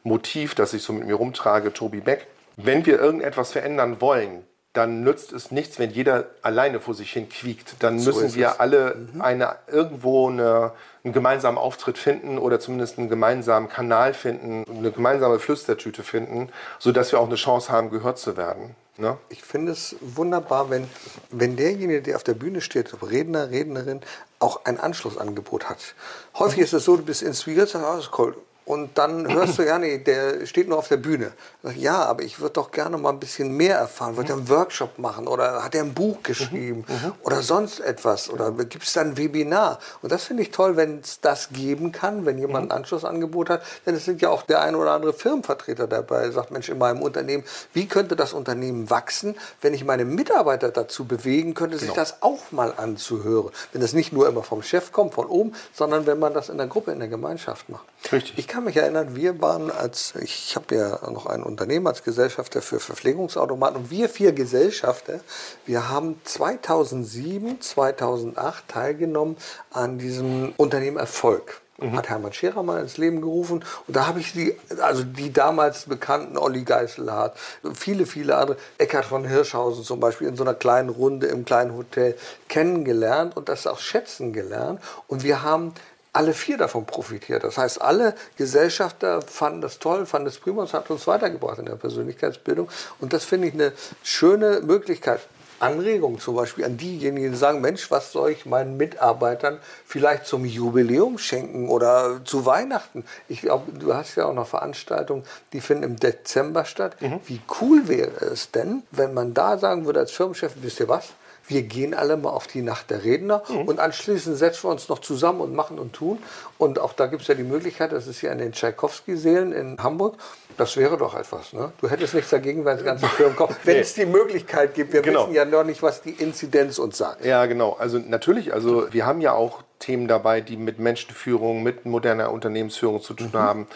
Motiv, das ich so mit mir rumtrage, Tobi Beck. Wenn wir irgendetwas verändern wollen, dann nützt es nichts, wenn jeder alleine vor sich hin quiekt. Dann So müssen wir es. alle eine, irgendwo eine, einen gemeinsamen Auftritt finden oder zumindest einen gemeinsamen Kanal finden, eine gemeinsame Flüstertüte finden, sodass wir auch eine Chance haben, gehört zu werden. Ne? Ich finde es wunderbar, wenn, wenn derjenige, der auf der Bühne steht, Redner, Rednerin, auch ein Anschlussangebot hat. Häufig ist es so, du bist inspiriert, sagst, ah, das ist cool. Und dann hörst du, ja, nee, der steht nur auf der Bühne. Ja, aber ich würde doch gerne mal ein bisschen mehr erfahren. Wird er einen Workshop machen oder hat er ein Buch geschrieben oder sonst etwas oder gibt es da ein Webinar? Und das finde ich toll, wenn es das geben kann, wenn jemand ein Anschlussangebot hat. Denn es sind ja auch der ein oder andere Firmenvertreter dabei, sagt, Mensch, in meinem Unternehmen, wie könnte das Unternehmen wachsen, wenn ich meine Mitarbeiter dazu bewegen könnte, sich das auch mal anzuhören. Wenn es nicht nur immer vom Chef kommt, von oben, sondern wenn man das in der Gruppe, in der Gemeinschaft macht. Richtig. Ich kann mich erinnern, wir waren als, ich habe ja noch ein Unternehmen als Gesellschafter für Verpflegungsautomaten und wir vier Gesellschafter, wir haben 2007, 2008 teilgenommen an diesem Unternehmen Erfolg. Hat Hermann Scherer mal ins Leben gerufen. Und da habe ich die, also die damals bekannten Olli Geiselhardt, viele, viele andere, Eckhard von Hirschhausen zum Beispiel, in so einer kleinen Runde im kleinen Hotel kennengelernt und das auch schätzen gelernt. Und wir haben alle vier davon profitiert. Das heißt, alle Gesellschafter fanden das toll, fanden das prima und es hat uns weitergebracht in der Persönlichkeitsbildung. Und das finde ich eine schöne Möglichkeit. Anregungen zum Beispiel an diejenigen, die sagen, Mensch, was soll ich meinen Mitarbeitern vielleicht zum Jubiläum schenken oder zu Weihnachten? Ich glaube, du hast ja auch noch Veranstaltungen, die finden im Dezember statt. Wie cool wäre es denn, wenn man da sagen würde als Firmenchef, wisst ihr was? Wir gehen alle mal auf die Nacht der Redner und anschließend setzen wir uns noch zusammen und machen und tun. Und auch da gibt es ja die Möglichkeit, das ist hier an den Tschaikowski-Seelen in Hamburg. Das wäre doch etwas. Ne? Du hättest nichts dagegen, wenn das ganze Firmen kommt. Wenn Nee. es die Möglichkeit gibt. Wir Genau. wissen ja noch nicht, was die Inzidenz uns sagt. Ja, genau. Also natürlich, also wir haben ja auch Themen dabei, die mit Menschenführung, mit moderner Unternehmensführung zu tun haben.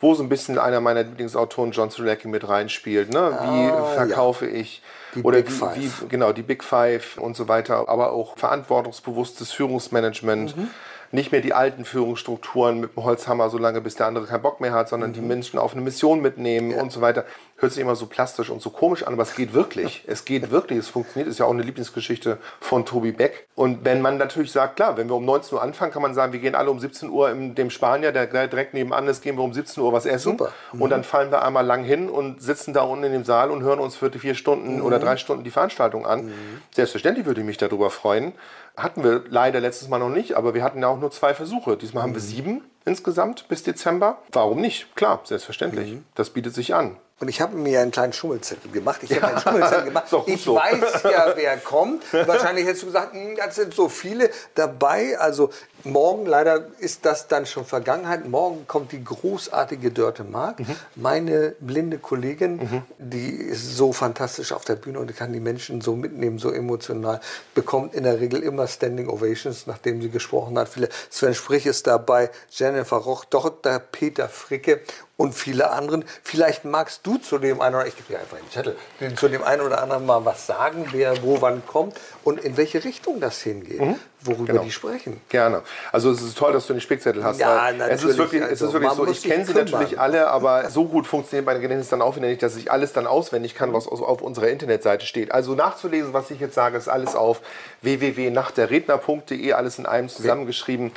Wo so ein bisschen einer meiner Lieblingsautoren, John Strelacki, mit reinspielt. Ne? Wie Ah, verkaufe ich Die oder Big wie, Five. wie genau die Big Five und so weiter, aber auch verantwortungsbewusstes Führungsmanagement. Mhm. Nicht mehr die alten Führungsstrukturen mit dem Holzhammer, so lange bis der andere keinen Bock mehr hat, sondern Mhm. die Menschen auf eine Mission mitnehmen und so weiter. Hört sich immer so plastisch und so komisch an, aber es geht wirklich. es geht wirklich, es funktioniert. Ist ja auch eine Lieblingsgeschichte von Tobi Beck. Und wenn man natürlich sagt, klar, wenn wir um 19 Uhr anfangen, kann man sagen, wir gehen alle um 17 Uhr in dem Spanier, der direkt nebenan ist, gehen wir um 17 Uhr was essen. Super. Und dann fallen wir einmal lang hin und sitzen da unten in dem Saal und hören uns für die vier Stunden oder drei Stunden die Veranstaltung an. Selbstverständlich würde ich mich darüber freuen. Hatten wir leider letztes Mal noch nicht, aber wir hatten ja auch nur zwei Versuche. Diesmal haben wir sieben insgesamt bis Dezember. Warum nicht? Klar, selbstverständlich. Das bietet sich an. Und ich habe mir einen kleinen Schummelzettel gemacht. Ich habe einen Schummelzettel gemacht. Ich so. weiß ja, wer kommt. Wahrscheinlich hättest du gesagt, hm, das sind so viele dabei. Also morgen, leider ist das dann schon Vergangenheit. Morgen kommt die großartige Dörte Mark, Mhm. meine blinde Kollegin. Die ist so fantastisch auf der Bühne und kann die Menschen so mitnehmen, so emotional. Bekommt in der Regel immer Standing Ovations, nachdem sie gesprochen hat. Viele Sven Sprich ist dabei, Jennifer Roch, Dr. Peter Fricke und viele anderen. Vielleicht magst du zu dem einen oder ich gebe dir einfach den Zettel, zu dem einen oder anderen mal was sagen, wer wo wann kommt und in welche Richtung das hingeht, worüber Genau. die sprechen. Gerne. Also es ist toll, dass du den Spickzettel hast. Ja, weil es natürlich. ist wirklich, es Also ist wirklich man so, ich kenne sie kümmern. natürlich alle, aber so gut funktioniert mein Gedächtnis dann auch wieder nicht, dass ich alles dann auswendig kann, was auf unserer Internetseite steht. Also nachzulesen, was ich jetzt sage, ist alles auf www.nachtderredner.de, alles in einem zusammengeschrieben.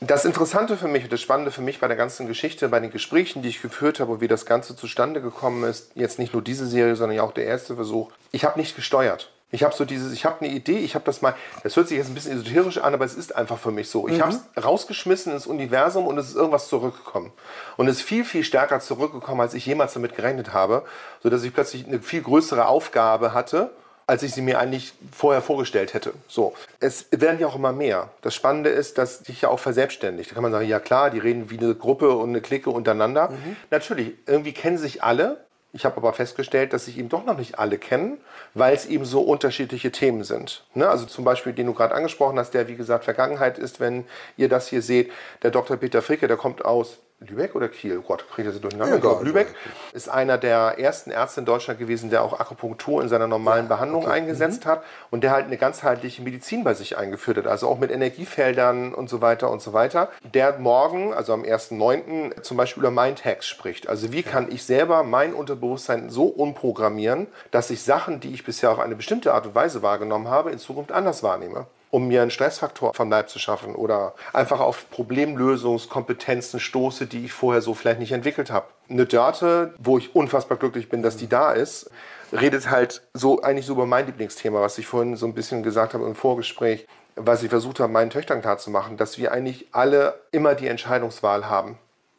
Das Interessante für mich und das Spannende für mich bei der ganzen Geschichte, bei den Gesprächen, die ich geführt habe und wie das Ganze zustande gekommen ist, jetzt nicht nur diese Serie, sondern ja auch der erste Versuch, ich habe nicht gesteuert. Ich habe so dieses, ich habe eine Idee, ich habe das mal, das hört sich jetzt ein bisschen esoterisch an, aber es ist einfach für mich so. Ich habe es rausgeschmissen ins Universum und es ist irgendwas zurückgekommen. Und es ist viel, viel stärker zurückgekommen, als ich jemals damit gerechnet habe, sodass ich plötzlich eine viel größere Aufgabe hatte, als ich sie mir eigentlich vorher vorgestellt hätte. So. Es werden ja auch immer mehr. Das Spannende ist, dass sich ja auch verselbstständigt. Da kann man sagen, ja klar, die reden wie eine Gruppe und eine Clique untereinander. Natürlich, irgendwie kennen sich alle. Ich habe aber festgestellt, dass sich eben doch noch nicht alle kennen, weil es eben so unterschiedliche Themen sind. Ne? Also zum Beispiel, den du gerade angesprochen hast, der wie gesagt Vergangenheit ist, wenn ihr das hier seht. Der Dr. Peter Fricke, der kommt aus Lübeck oder Kiel? Oh Gott, kriege ich das durcheinander? Ja, glaube, Lübeck ist einer der ersten Ärzte in Deutschland gewesen, der auch Akupunktur in seiner normalen ja, Behandlung okay. eingesetzt mhm. hat und der halt eine ganzheitliche Medizin bei sich eingeführt hat, also auch mit Energiefeldern und so weiter und so weiter. Der morgen, also am 1.9., zum Beispiel über Mindhacks spricht. Also wie kann ich selber mein Unterbewusstsein so umprogrammieren, dass ich Sachen, die ich bisher auf eine bestimmte Art und Weise wahrgenommen habe, in Zukunft anders wahrnehme um mir einen Stressfaktor vom Leib zu schaffen oder einfach auf Problemlösungskompetenzen stoße, die ich vorher so vielleicht nicht entwickelt habe. Eine Dörte, wo ich unfassbar glücklich bin, dass die da ist, redet halt so eigentlich so über mein Lieblingsthema, was ich vorhin so ein bisschen gesagt habe im Vorgespräch, was ich versucht habe, meinen Töchtern klarzumachen, dass wir eigentlich alle immer die Entscheidungswahl haben.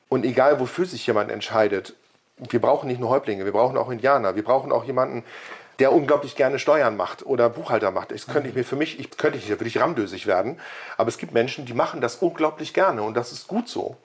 Und egal, wofür sich jemand entscheidet, wir brauchen nicht nur Häuptlinge, wir brauchen auch Indianer, wir brauchen auch jemanden, der unglaublich gerne Steuern macht oder Buchhalter macht. Das könnte ich mir für mich, ich könnte ich, würde ich ramdösig werden. Aber es gibt Menschen, die machen das unglaublich gerne und das ist gut so.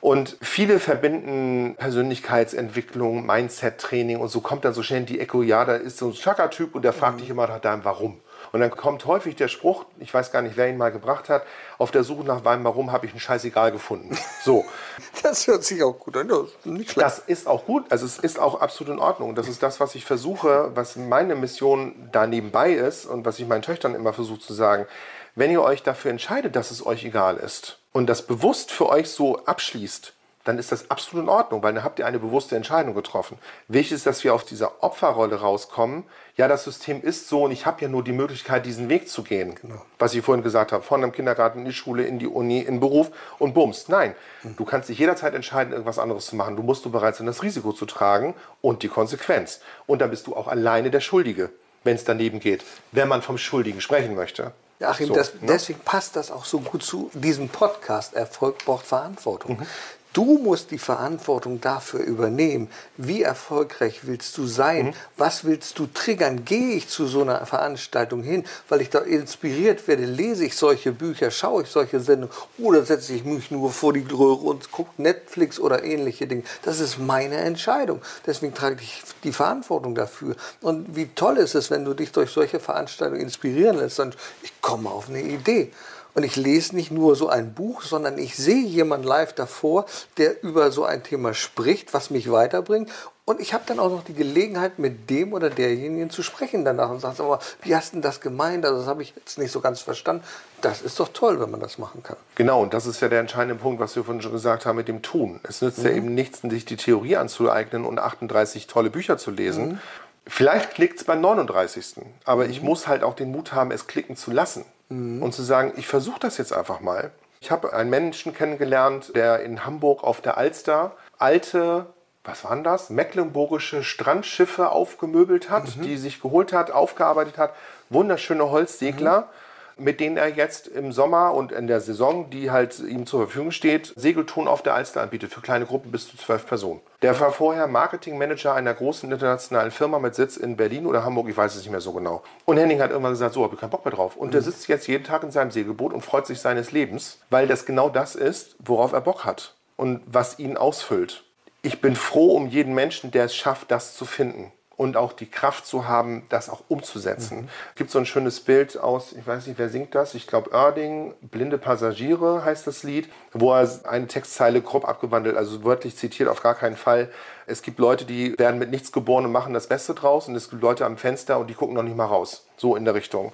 Und viele verbinden Persönlichkeitsentwicklung, Mindset-Training und so kommt dann so schnell in die Echo, ja, da ist so ein Chakra-Typ und der fragt mhm. dich immer nach deinem Warum. Und dann kommt häufig der Spruch, ich weiß gar nicht, wer ihn mal gebracht hat, auf der Suche nach meinem Warum habe ich ein Scheißegal gefunden. So. das hört sich auch gut an. Das ist, nicht schlecht. das ist auch gut. Also es ist auch absolut in Ordnung. Das ist das, was ich versuche, was meine Mission da nebenbei ist und was ich meinen Töchtern immer versuche zu sagen. Wenn ihr euch dafür entscheidet, dass es euch egal ist und das bewusst für euch so abschließt, dann ist das absolut in Ordnung, weil dann habt ihr eine bewusste Entscheidung getroffen. Wichtig ist, dass wir auf dieser Opferrolle rauskommen. Ja, das System ist so und ich habe ja nur die Möglichkeit, diesen Weg zu gehen. Genau. Was ich vorhin gesagt habe, von dem Kindergarten in die Schule, in die Uni, in den Beruf und bums. Nein, mhm. du kannst dich jederzeit entscheiden, irgendwas anderes zu machen. Du musst du bereit sein, das Risiko zu tragen und die Konsequenz. Und dann bist du auch alleine der Schuldige, wenn es daneben geht, wenn man vom Schuldigen sprechen möchte. Achim, so, das, ne? deswegen passt das auch so gut zu diesem Podcast. Erfolg braucht Verantwortung. Mhm. Du musst die Verantwortung dafür übernehmen. Wie erfolgreich willst du sein? Mhm. Was willst du triggern? Gehe ich zu so einer Veranstaltung hin, weil ich da inspiriert werde? Lese ich solche Bücher? Schaue ich solche Sendungen? Oder setze ich mich nur vor die Röhre und gucke Netflix oder ähnliche Dinge? Das ist meine Entscheidung. Deswegen trage ich die Verantwortung dafür. Und wie toll ist es, wenn du dich durch solche Veranstaltungen inspirieren lässt und ich komme auf eine Idee. Und ich lese nicht nur so ein Buch, sondern ich sehe jemanden live davor, der über so ein Thema spricht, was mich weiterbringt. Und ich habe dann auch noch die Gelegenheit, mit dem oder derjenigen zu sprechen danach und sagt, aber wie hast du das gemeint? Also das habe ich jetzt nicht so ganz verstanden. Das ist doch toll, wenn man das machen kann. Genau, und das ist ja der entscheidende Punkt, was wir vorhin schon gesagt haben mit dem Tun. Es nützt mhm. ja eben nichts, sich die Theorie anzueignen und 38 tolle Bücher zu lesen. Mhm. Vielleicht klickt es beim 39. Aber mhm. ich muss halt auch den Mut haben, es klicken zu lassen mhm. und zu sagen, ich versuche das jetzt einfach mal. Ich habe einen Menschen kennengelernt, der in Hamburg auf der Alster alte, was waren das, mecklenburgische Strandschiffe aufgemöbelt hat, mhm. die sich geholt hat, aufgearbeitet hat. Wunderschöne Holzsegler. Mhm mit denen er jetzt im Sommer und in der Saison, die halt ihm zur Verfügung steht, Segeltouren auf der Alster anbietet für kleine Gruppen bis zu zwölf Personen. Der war vorher Marketingmanager einer großen internationalen Firma mit Sitz in Berlin oder Hamburg, ich weiß es nicht mehr so genau. Und Henning hat irgendwann gesagt, so habe ich keinen Bock mehr drauf. Und mhm. der sitzt jetzt jeden Tag in seinem Segelboot und freut sich seines Lebens, weil das genau das ist, worauf er Bock hat und was ihn ausfüllt. Ich bin froh um jeden Menschen, der es schafft, das zu finden und auch die Kraft zu haben, das auch umzusetzen. Mhm. Es gibt so ein schönes Bild aus, ich weiß nicht, wer singt das, ich glaube Oerding, Blinde Passagiere heißt das Lied, wo er eine Textzeile grob abgewandelt, also wörtlich zitiert, auf gar keinen Fall. Es gibt Leute, die werden mit nichts geboren und machen das Beste draus und es gibt Leute am Fenster und die gucken noch nicht mal raus. So in der Richtung.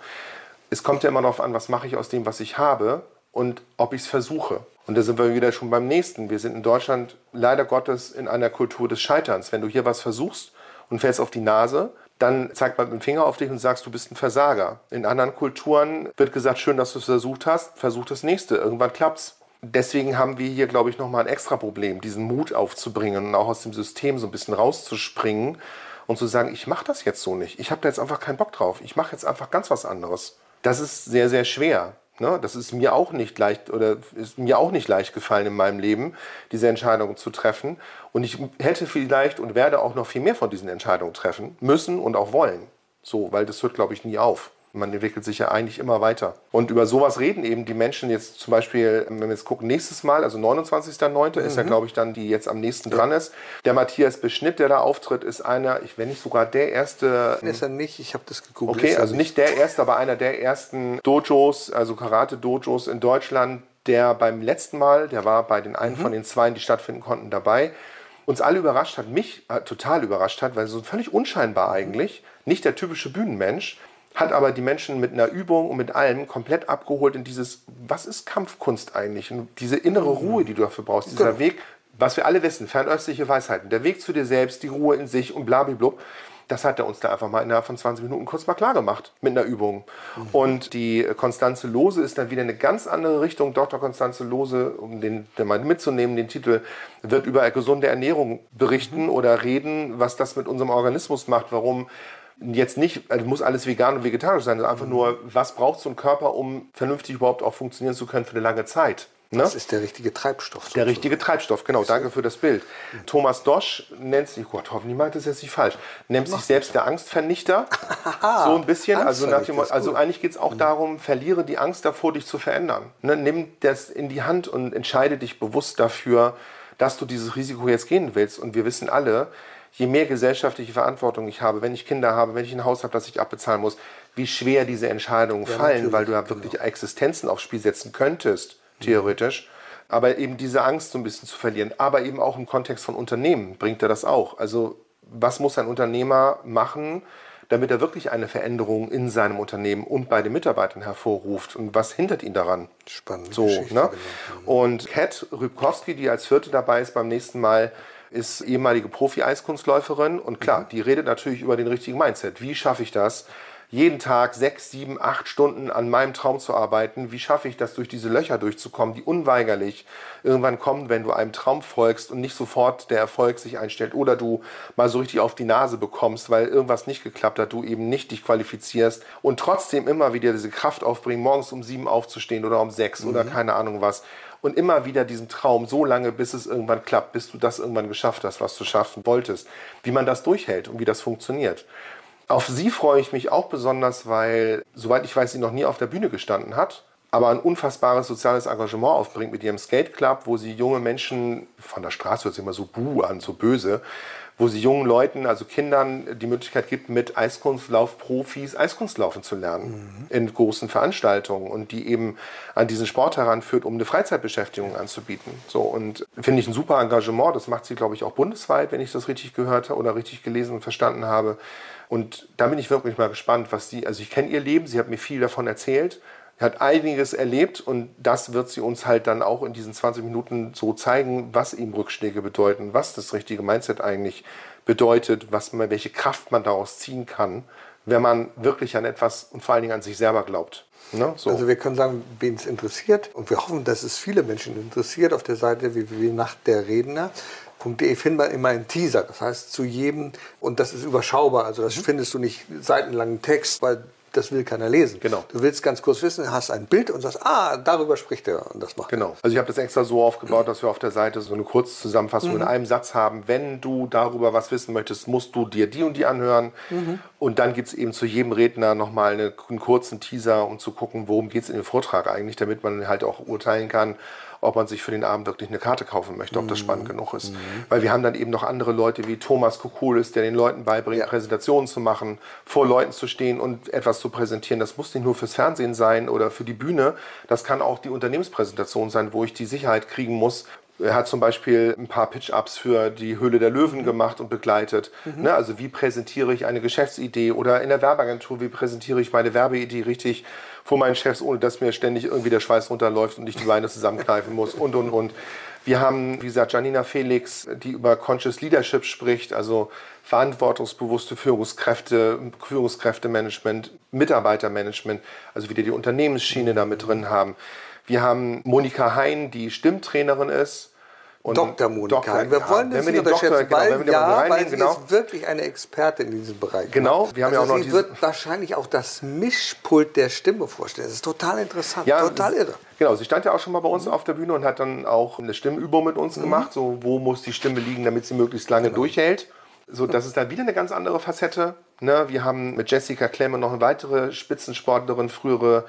Es kommt ja immer darauf an, was mache ich aus dem, was ich habe und ob ich es versuche. Und da sind wir wieder schon beim nächsten. Wir sind in Deutschland leider Gottes in einer Kultur des Scheiterns. Wenn du hier was versuchst, und fällst auf die Nase, dann zeigt man mit dem Finger auf dich und sagst, du bist ein Versager. In anderen Kulturen wird gesagt, schön, dass du es versucht hast, versuch das nächste, irgendwann klappt's. Deswegen haben wir hier, glaube ich, nochmal ein extra Problem, diesen Mut aufzubringen und auch aus dem System so ein bisschen rauszuspringen und zu sagen, ich mache das jetzt so nicht. Ich habe da jetzt einfach keinen Bock drauf. Ich mache jetzt einfach ganz was anderes. Das ist sehr, sehr schwer. Ne? Das ist mir auch nicht leicht oder ist mir auch nicht leicht gefallen in meinem Leben, diese Entscheidung zu treffen. Und ich hätte vielleicht und werde auch noch viel mehr von diesen Entscheidungen treffen müssen und auch wollen. So, weil das hört, glaube ich, nie auf man entwickelt sich ja eigentlich immer weiter. Und über sowas reden eben die Menschen jetzt zum Beispiel, wenn wir jetzt gucken, nächstes Mal, also 29.09. Mhm. ist ja, mhm. glaube ich, dann, die jetzt am nächsten ja. dran ist. Der Matthias Beschnitt, der da auftritt, ist einer, ich wenn nicht sogar der erste. Ist er nicht, ich habe das gegoogelt. Okay, also nicht der erste, aber einer der ersten Dojos, also Karate-Dojos in Deutschland, der beim letzten Mal, der war bei den einen von den zwei, die stattfinden konnten, dabei, uns alle überrascht hat, mich äh, total überrascht hat, weil so völlig unscheinbar eigentlich, nicht der typische Bühnenmensch, hat aber die Menschen mit einer Übung und mit allem komplett abgeholt in dieses, was ist Kampfkunst eigentlich? Und diese innere Ruhe, die du dafür brauchst, dieser Genau. Weg, was wir alle wissen, fernöstliche Weisheiten, der Weg zu dir selbst, die Ruhe in sich und blabiblub, das hat er uns da einfach mal innerhalb von 20 Minuten kurz mal klar gemacht mit einer Übung. Und die Konstanze Lose ist dann wieder eine ganz andere Richtung. Dr. Konstanze Lose, um den, den mal mitzunehmen, den Titel, wird über gesunde Ernährung berichten oder reden, was das mit unserem Organismus macht, warum jetzt nicht, also muss alles vegan und vegetarisch sein, sondern einfach nur, was braucht so ein Körper, um vernünftig überhaupt auch funktionieren zu können für eine lange Zeit. Ne? Das ist der richtige Treibstoff. Der richtige Treibstoff, genau. Danke für das Bild. Thomas Dosch nennt sich, Gott, hoffentlich meint das jetzt nicht falsch, nennt sich selbst der Angstvernichter. so ein bisschen. Also, nach dem, also eigentlich geht es auch darum, verliere die Angst davor, dich zu verändern. Ne? Nimm das in die Hand und entscheide dich bewusst dafür, dass du dieses Risiko jetzt gehen willst. Und wir wissen alle, je mehr gesellschaftliche Verantwortung ich habe, wenn ich Kinder habe, wenn ich ein Haus habe, das ich abbezahlen muss, wie schwer diese Entscheidungen fallen, natürlich, weil du ja wirklich Existenzen aufs Spiel setzen könntest, theoretisch. Aber eben diese Angst so ein bisschen zu verlieren. Aber eben auch im Kontext von Unternehmen bringt er das auch. Also was muss ein Unternehmer machen, damit er wirklich eine Veränderung in seinem Unternehmen und bei den Mitarbeitern hervorruft? Und was hindert ihn daran? Spannende So, Geschichte, ne? genau. Und Kat Rybkowski, die als vierte dabei ist beim nächsten Mal, ist ehemalige Profi-Eiskunstläuferin. Und klar, Mhm. die redet natürlich über den richtigen Mindset. Wie schaffe ich das? Jeden Tag sechs, sieben, acht Stunden an meinem Traum zu arbeiten. Wie schaffe ich das, durch diese Löcher durchzukommen, die unweigerlich irgendwann kommen, wenn du einem Traum folgst und nicht sofort der Erfolg sich einstellt oder du mal so richtig auf die Nase bekommst, weil irgendwas nicht geklappt hat, du eben nicht dich qualifizierst und trotzdem immer wieder diese Kraft aufbringen, morgens um sieben aufzustehen oder um sechs oder keine Ahnung was und immer wieder diesen Traum so lange, bis es irgendwann klappt, bis du das irgendwann geschafft hast, was du schaffen wolltest, wie man das durchhält und wie das funktioniert. Auf sie freue ich mich auch besonders, weil, soweit ich weiß, sie noch nie auf der Bühne gestanden hat, aber ein unfassbares soziales Engagement aufbringt mit ihrem Skate Club, wo sie junge Menschen von der Straße hört sich immer so buh an, so böse, wo sie jungen Leuten, also Kindern, die Möglichkeit gibt, mit Eiskunstlaufprofis Eiskunstlaufen zu lernen in großen Veranstaltungen und die eben an diesen Sport heranführt, um eine Freizeitbeschäftigung anzubieten. So und finde ich ein super Engagement. Das macht sie, glaube ich, auch bundesweit, wenn ich das richtig gehört habe oder richtig gelesen und verstanden habe. Und da bin ich wirklich mal gespannt, was sie, also ich kenne ihr Leben, sie hat mir viel davon erzählt. Hat einiges erlebt und das wird sie uns halt dann auch in diesen 20 Minuten so zeigen, was ihm Rückschläge bedeuten, was das richtige Mindset eigentlich bedeutet, was man, welche Kraft man daraus ziehen kann, wenn man wirklich an etwas und vor allen Dingen an sich selber glaubt. Ne? So. Also wir können sagen, wen es interessiert und wir hoffen, dass es viele Menschen interessiert. Auf der Seite www.nachtderredner.de finden wir immer einen Teaser. Das heißt zu jedem, und das ist überschaubar, also das Mhm. findest du nicht seitenlangen Text, weil das will keiner lesen. Genau. Du willst ganz kurz wissen, hast ein Bild und sagst, ah, darüber spricht er und das macht er. Genau. Also ich habe das extra so aufgebaut, dass wir auf der Seite so eine Kurzzusammenfassung in einem Satz haben. Wenn du darüber was wissen möchtest, musst du dir die und die anhören. Und dann gibt es eben zu jedem Redner nochmal eine, einen kurzen Teaser, um zu gucken, worum geht es in dem Vortrag eigentlich, damit man halt auch urteilen kann, ob man sich für den Abend wirklich eine Karte kaufen möchte, ob das spannend genug ist. Weil wir haben dann eben noch andere Leute wie Thomas Kukulis, der den Leuten beibringt, Ja. Präsentationen zu machen, vor Leuten zu stehen und etwas zu präsentieren. Das muss nicht nur fürs Fernsehen sein oder für die Bühne. Das kann auch die Unternehmenspräsentation sein, wo ich die Sicherheit kriegen muss. Er hat zum Beispiel ein paar Pitch-Ups für die Höhle der Löwen gemacht und begleitet. Ne, also wie präsentiere ich eine Geschäftsidee oder in der Werbeagentur, wie präsentiere ich meine Werbeidee richtig vor meinen Chefs, ohne dass mir ständig irgendwie der Schweiß runterläuft und ich die Beine zusammenkneifen muss und, und, und. Wir haben, wie gesagt, Janina Felix, die über Conscious Leadership spricht, also verantwortungsbewusste Führungskräfte, Führungskräftemanagement, Mitarbeitermanagement, also wieder die Unternehmensschiene da mit drin haben. Wir haben Monika Hein, die Stimmtrainerin ist. Und Dr. Monika. Dr. wir ja, wollen das nicht unterschätzen, genau, weil, ja, weil sie genau. ist wirklich eine Expertin in diesem Bereich. Genau, wir haben ja also auch noch sie wird wahrscheinlich auch das Mischpult der Stimme vorstellen. Das ist total interessant, Ja, total irre. Genau, sie stand ja auch schon mal bei uns auf der Bühne und hat dann auch eine Stimmübung mit uns gemacht. So, wo muss die Stimme liegen, damit sie möglichst lange durchhält. So, das ist dann wieder eine ganz andere Facette. Ne? Wir haben mit Jessica Klemme noch eine weitere Spitzensportlerin, frühere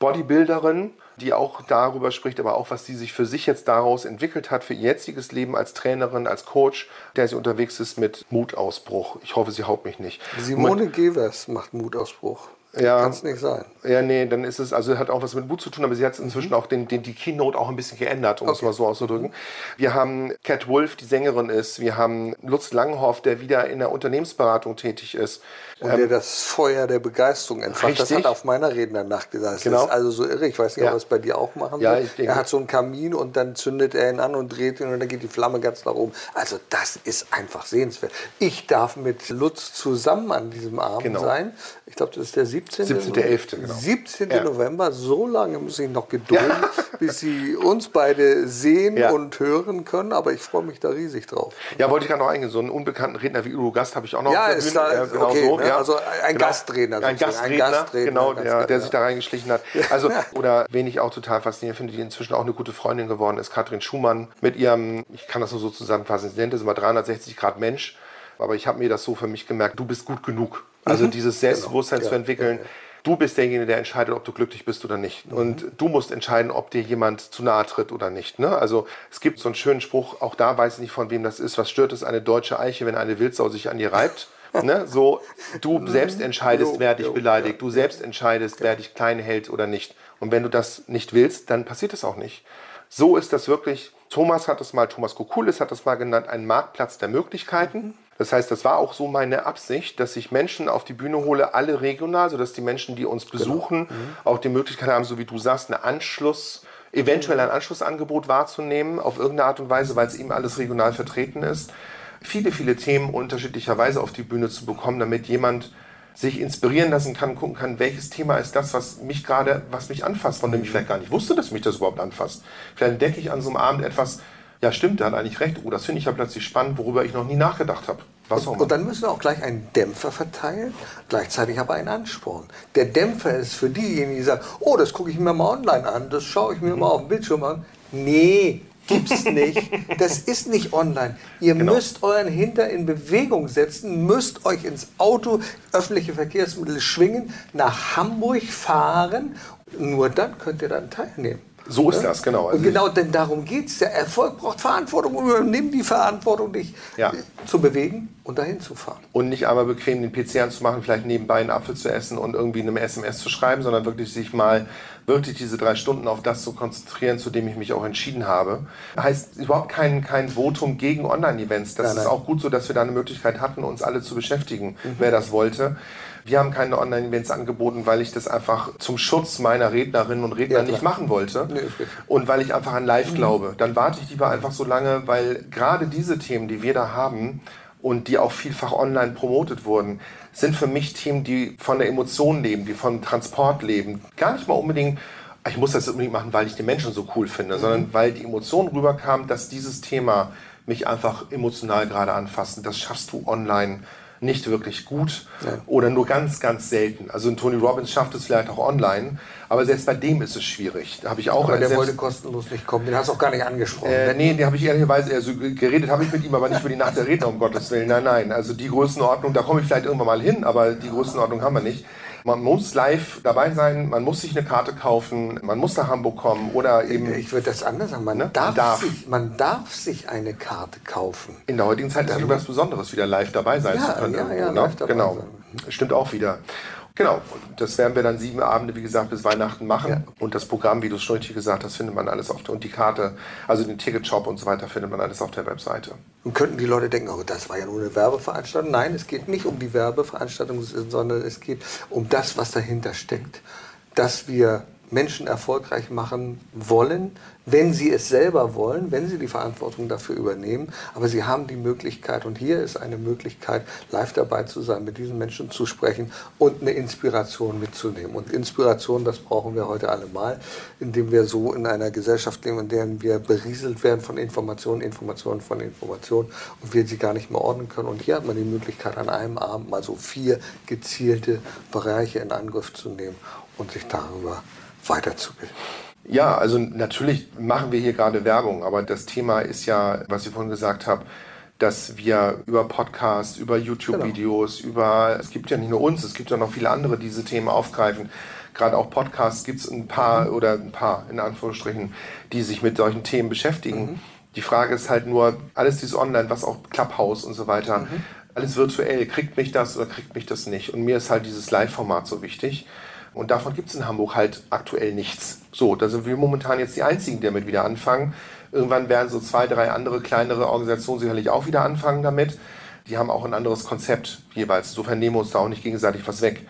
Bodybuilderin, die auch darüber spricht, aber auch, was sie sich für sich jetzt daraus entwickelt hat, für ihr jetziges Leben als Trainerin, als Coach, der sie unterwegs ist mit Mutausbruch. Ich hoffe, sie haut mich nicht. Simone Gevers macht Mutausbruch. Ja. Kann es nicht sein. Ja, nee, dann ist es, also hat auch was mit Mut zu tun, aber sie hat inzwischen auch den, den, die Keynote auch ein bisschen geändert, um es Okay. mal so auszudrücken. Wir haben Cat Wolf, die Sängerin ist. Wir haben Lutz Langhoff, der wieder in der Unternehmensberatung tätig ist. Und der das Feuer der Begeisterung entfacht. Das Ähm, Richtig. hat er auf meiner Rednernacht gesagt. Das Genau. ist also so irre. Ich weiß nicht, Ja. ob er es bei dir auch machen Ja, ich denke- Er hat so einen Kamin und dann zündet er ihn an und dreht ihn und dann geht die Flamme ganz nach oben. Also das ist einfach sehenswert. Ich darf mit Lutz zusammen an diesem Abend Genau. sein. Ich glaube, das ist der 17. 17.11., genau. 17. Ja. November. So lange muss ich noch gedulden, bis Sie uns beide sehen Ja. und hören können. Aber ich freue mich da riesig drauf. Ja, wollte ich gerade noch eingehen. So einen unbekannten Redner wie Udo Gast habe ich auch noch. Ja, ist da- Ja, okay, ne? Also ein Genau. Gastredner Ein sozusagen. Ein Gastredner, Gastredner, genau, der, klar, der ja. sich da reingeschlichen hat. Also, oder wen ich auch total faszinierend finde, die inzwischen auch eine gute Freundin geworden ist, Katrin Schumann, mit ihrem, ich kann das nur so zusammenfassen, sie nennt es immer 360 Grad Mensch, aber ich habe mir das so für mich gemerkt, du bist gut genug. Also dieses Selbstbewusstsein Genau. zu entwickeln. ja, ja. Du bist derjenige, der entscheidet, ob du glücklich bist oder nicht. Und du musst entscheiden, ob dir jemand zu nahe tritt oder nicht. Ne? Also es gibt so einen schönen Spruch, auch da weiß ich nicht, von wem das ist. Was stört es eine deutsche Eiche, wenn eine Wildsau sich an ihr reibt? ne? So, du selbst entscheidest, wer dich beleidigt. Du selbst entscheidest, wer dich klein hält oder nicht. Und wenn du das nicht willst, dann passiert es auch nicht. So ist das wirklich. Thomas hat es mal, Thomas Kokulis hat es mal genannt, ein Marktplatz der Möglichkeiten. Das heißt, das war auch so meine Absicht, dass ich Menschen auf die Bühne hole, alle regional, sodass die Menschen, die uns besuchen, auch die Möglichkeit haben, so wie du sagst, eine Anschluss, eventuell ein Anschlussangebot wahrzunehmen, auf irgendeine Art und Weise, weil es eben alles regional vertreten ist. Viele, viele Themen unterschiedlicherweise auf die Bühne zu bekommen, damit jemand sich inspirieren lassen kann, gucken kann, welches Thema ist das, was mich gerade, was mich anfasst, von dem ich vielleicht gar nicht wusste, dass mich das überhaupt anfasst. Vielleicht entdecke ich an so einem Abend etwas, ja stimmt, der hat eigentlich recht, oh, das finde ich ja plötzlich spannend, worüber ich noch nie nachgedacht habe. Was immer. Und dann müssen wir auch gleich einen Dämpfer verteilen, gleichzeitig aber einen Ansporn. Der Dämpfer ist für diejenigen, die sagen, oh, das gucke ich mir mal online an, das schaue ich mir mal auf dem Bildschirm an. Nee, gibt's nicht. Das ist nicht online. Ihr Genau. müsst euren Hinter in Bewegung setzen, müsst euch ins Auto, öffentliche Verkehrsmittel schwingen, nach Hamburg fahren. Nur dann könnt ihr dann teilnehmen. So ist das, genau. Also Und genau, denn darum geht es. Der Erfolg braucht Verantwortung und übernimm die Verantwortung, dich Ja. äh, zu bewegen und dahin zu fahren. Und nicht einmal bequem den PC anzumachen, vielleicht nebenbei einen Apfel zu essen und irgendwie eine SMS zu schreiben, sondern wirklich sich mal wirklich diese drei Stunden auf das zu konzentrieren, zu dem ich mich auch entschieden habe. Heißt überhaupt kein, kein Votum gegen Online-Events. Das Nein, ist nein. auch gut so, dass wir da eine Möglichkeit hatten, uns alle zu beschäftigen, wer das wollte. Wir haben keine Online-Events angeboten, weil ich das einfach zum Schutz meiner Rednerinnen und Redner Ja, nicht machen wollte. Nee. Und weil ich einfach an Live glaube, dann warte ich lieber einfach so lange, weil gerade diese Themen, die wir da haben und die auch vielfach online promotet wurden, sind für mich Themen, die von der Emotion leben, die vom Transport leben. Gar nicht mal unbedingt, ich muss das unbedingt machen, weil ich die Menschen so cool finde, sondern weil die Emotion rüberkam, dass dieses Thema mich einfach emotional gerade anfasst. Das schaffst du online nicht wirklich gut oder nur ganz, ganz selten. Also ein Tony Robbins schafft es vielleicht auch online, aber selbst bei dem ist es schwierig. Da habe ich auch Aber der wollte kostenlos nicht kommen. Den hast du auch gar nicht angesprochen. äh, nee, die habe ich ehrlicherweise, also geredet habe ich mit ihm, aber nicht über die Nacht der Redner, um Gottes Willen. Nein, nein. Also die Größenordnung, da komme ich vielleicht irgendwann mal hin, aber die Größenordnung haben wir nicht. Man muss live dabei sein, man muss sich eine Karte kaufen, man muss nach Hamburg kommen oder eben ich würde das anders sagen. Man, Ne? darf darf. Sich, man darf sich eine Karte kaufen. in der heutigen Zeit ist es etwas Besonderes, wieder live dabei sein Ja, zu können. ja, ja, ne? genau. sein. Stimmt auch wieder. Genau, und das werden wir dann sieben Abende, wie gesagt, bis Weihnachten machen. Ja. Und das Programm, wie du es schon richtig gesagt hast, findet man alles auf der, und die Karte, also den Ticketshop und so weiter, findet man alles auf der Webseite. Und könnten die Leute denken, oh, das war ja nur eine Werbeveranstaltung. Nein, es geht nicht um die Werbeveranstaltung, sondern es geht um das, was dahinter steckt. Dass wir Menschen erfolgreich machen wollen, wenn sie es selber wollen, wenn sie die Verantwortung dafür übernehmen. Aber sie haben die Möglichkeit, und hier ist eine Möglichkeit, live dabei zu sein, mit diesen Menschen zu sprechen und eine Inspiration mitzunehmen. Und Inspiration, das brauchen wir heute alle mal, indem wir so in einer Gesellschaft leben, in der wir berieselt werden von Informationen, Informationen von Informationen und wir sie gar nicht mehr ordnen können. Und hier hat man die Möglichkeit, an einem Abend mal so vier gezielte Bereiche in Angriff zu nehmen und sich darüber weiterzubilden. Ja, also natürlich machen wir hier gerade Werbung, aber das Thema ist ja, was ich vorhin gesagt habe, dass wir über Podcasts, über YouTube-Videos, über, es gibt ja nicht nur uns, es gibt ja noch viele andere, die diese Themen aufgreifen. Gerade auch Podcasts gibt es ein paar oder ein paar, in Anführungsstrichen, die sich mit solchen Themen beschäftigen. Die Frage ist halt nur, alles dieses Online, was auch Clubhouse und so weiter, alles virtuell. Kriegt mich das oder kriegt mich das nicht? Und mir ist halt dieses Live-Format so wichtig. Und davon gibt es in Hamburg halt aktuell nichts. So, da sind wir momentan jetzt die Einzigen, die damit wieder anfangen. Irgendwann werden so zwei, drei andere kleinere Organisationen sicherlich auch wieder anfangen damit. Die haben auch ein anderes Konzept jeweils. Insofern nehmen wir uns da auch nicht gegenseitig was weg.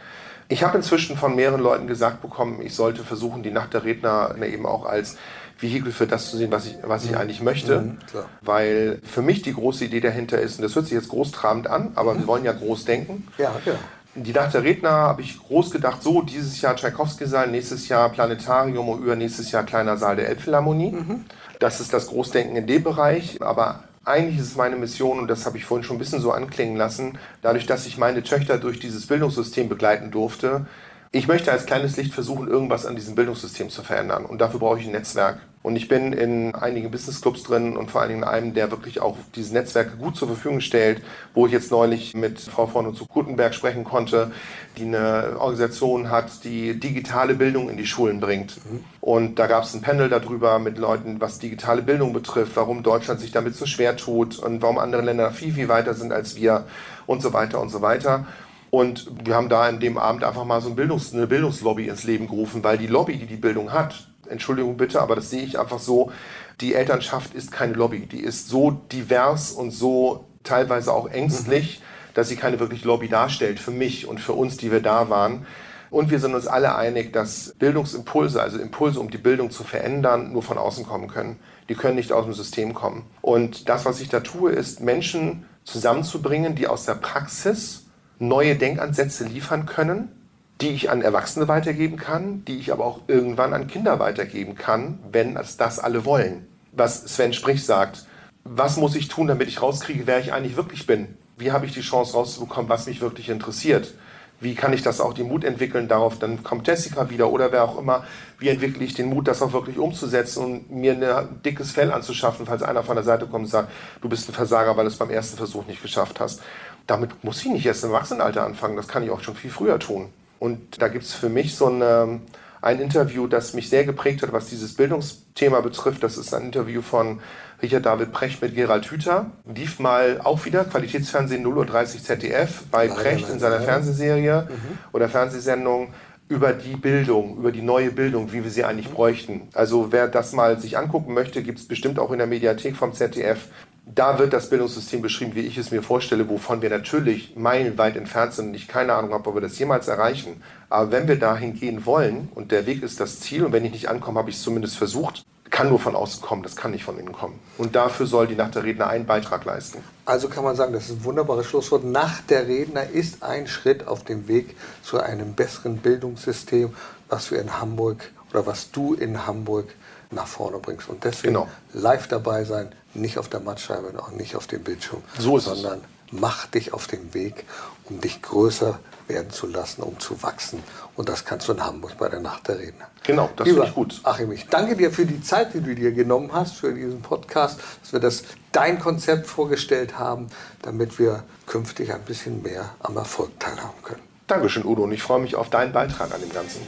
Ich habe inzwischen von mehreren Leuten gesagt bekommen, ich sollte versuchen, die Nacht der Redner eben auch als Vehikel für das zu sehen, was ich, was ich mhm. eigentlich möchte. Mhm, weil für mich die große Idee dahinter ist, und das hört sich jetzt großtrabend an, aber wir wollen ja groß denken. Ja, ja. Die Nacht der Redner habe ich groß gedacht, so dieses Jahr Tchaikovsky-Saal, nächstes Jahr Planetarium und übernächstes Jahr kleiner Saal der Elbphilharmonie. Mhm. Das ist das Großdenken in dem Bereich, aber eigentlich ist es meine Mission, und das habe ich vorhin schon ein bisschen so anklingen lassen, dadurch, dass ich meine Töchter durch dieses Bildungssystem begleiten durfte, ich möchte als kleines Licht versuchen, irgendwas an diesem Bildungssystem zu verändern. Und dafür brauche ich ein Netzwerk. Und ich bin in einigen Businessclubs drin und vor allen Dingen in einem, der wirklich auch diese Netzwerke gut zur Verfügung stellt, wo ich jetzt neulich mit Frau von zu Gutenberg sprechen konnte, die eine Organisation hat, die digitale Bildung in die Schulen bringt. Und da gab es ein Panel darüber mit Leuten, was digitale Bildung betrifft, warum Deutschland sich damit so schwer tut und warum andere Länder viel, viel weiter sind als wir und so weiter und so weiter. Und wir haben da in dem Abend einfach mal so ein Bildungs-, eine Bildungslobby ins Leben gerufen, weil die Lobby, die die Bildung hat, Entschuldigung bitte, aber das sehe ich einfach so. Die Elternschaft ist keine Lobby. Die ist so divers und so teilweise auch ängstlich, mhm. dass sie keine wirklich Lobby darstellt für mich und für uns, die wir da waren. Und wir sind uns alle einig, dass Bildungsimpulse, also Impulse, um die Bildung zu verändern, nur von außen kommen können. Die können nicht aus dem System kommen. Und das, was ich da tue, ist Menschen zusammenzubringen, die aus der Praxis neue Denkansätze liefern können, die ich an Erwachsene weitergeben kann, die ich aber auch irgendwann an Kinder weitergeben kann, wenn es das alle wollen. Was Sven Sprich sagt, was muss ich tun, damit ich rauskriege, wer ich eigentlich wirklich bin? Wie habe ich die Chance rauszubekommen, was mich wirklich interessiert? Wie kann ich das auch den Mut entwickeln? Darauf dann kommt Jessica wieder oder wer auch immer. Wie entwickle ich den Mut, das auch wirklich umzusetzen und mir ein dickes Fell anzuschaffen, falls einer von der Seite kommt und sagt, du bist ein Versager, weil du es beim ersten Versuch nicht geschafft hast. Damit muss ich nicht erst im Erwachsenenalter anfangen. Das kann ich auch schon viel früher tun. Und da gibt es für mich so eine, ein Interview, das mich sehr geprägt hat, was dieses Bildungsthema betrifft. Das ist ein Interview von Richard David Precht mit Gerald Hüther. Lief mal auch wieder Qualitätsfernsehen 0.30 Uhr ZDF bei Leider Precht in seiner Fernsehserie mhm. oder Fernsehsendung über die Bildung, über die neue Bildung, wie wir sie eigentlich bräuchten. Also wer das mal sich angucken möchte, gibt es bestimmt auch in der Mediathek vom ZDF da wird das Bildungssystem beschrieben, wie ich es mir vorstelle, wovon wir natürlich meilenweit entfernt sind und ich keine Ahnung habe, ob wir das jemals erreichen. Aber wenn wir dahin gehen wollen und der Weg ist das Ziel und wenn ich nicht ankomme, habe ich es zumindest versucht, kann nur von außen kommen, das kann nicht von innen kommen. Und dafür soll die Nacht der Redner einen Beitrag leisten. Also kann man sagen, das ist ein wunderbares Schlusswort. Nacht der Redner ist ein Schritt auf dem Weg zu einem besseren Bildungssystem, was wir in Hamburg oder was du in Hamburg nach vorne bringst. Und deswegen genau. live dabei sein, nicht auf der Mattscheibe und auch nicht auf dem Bildschirm, so sondern es. mach dich auf den Weg, um dich größer werden zu lassen, um zu wachsen. Und das kannst du in Hamburg bei der Nacht der Redner. Genau, das finde ich gut. Achim, ich danke dir für die Zeit, die du dir genommen hast für diesen Podcast, dass wir das dein Konzept vorgestellt haben, damit wir künftig ein bisschen mehr am Erfolg teilhaben können. Dankeschön, Udo, und ich freue mich auf deinen Beitrag an dem Ganzen.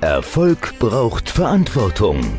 Erfolg braucht Verantwortung.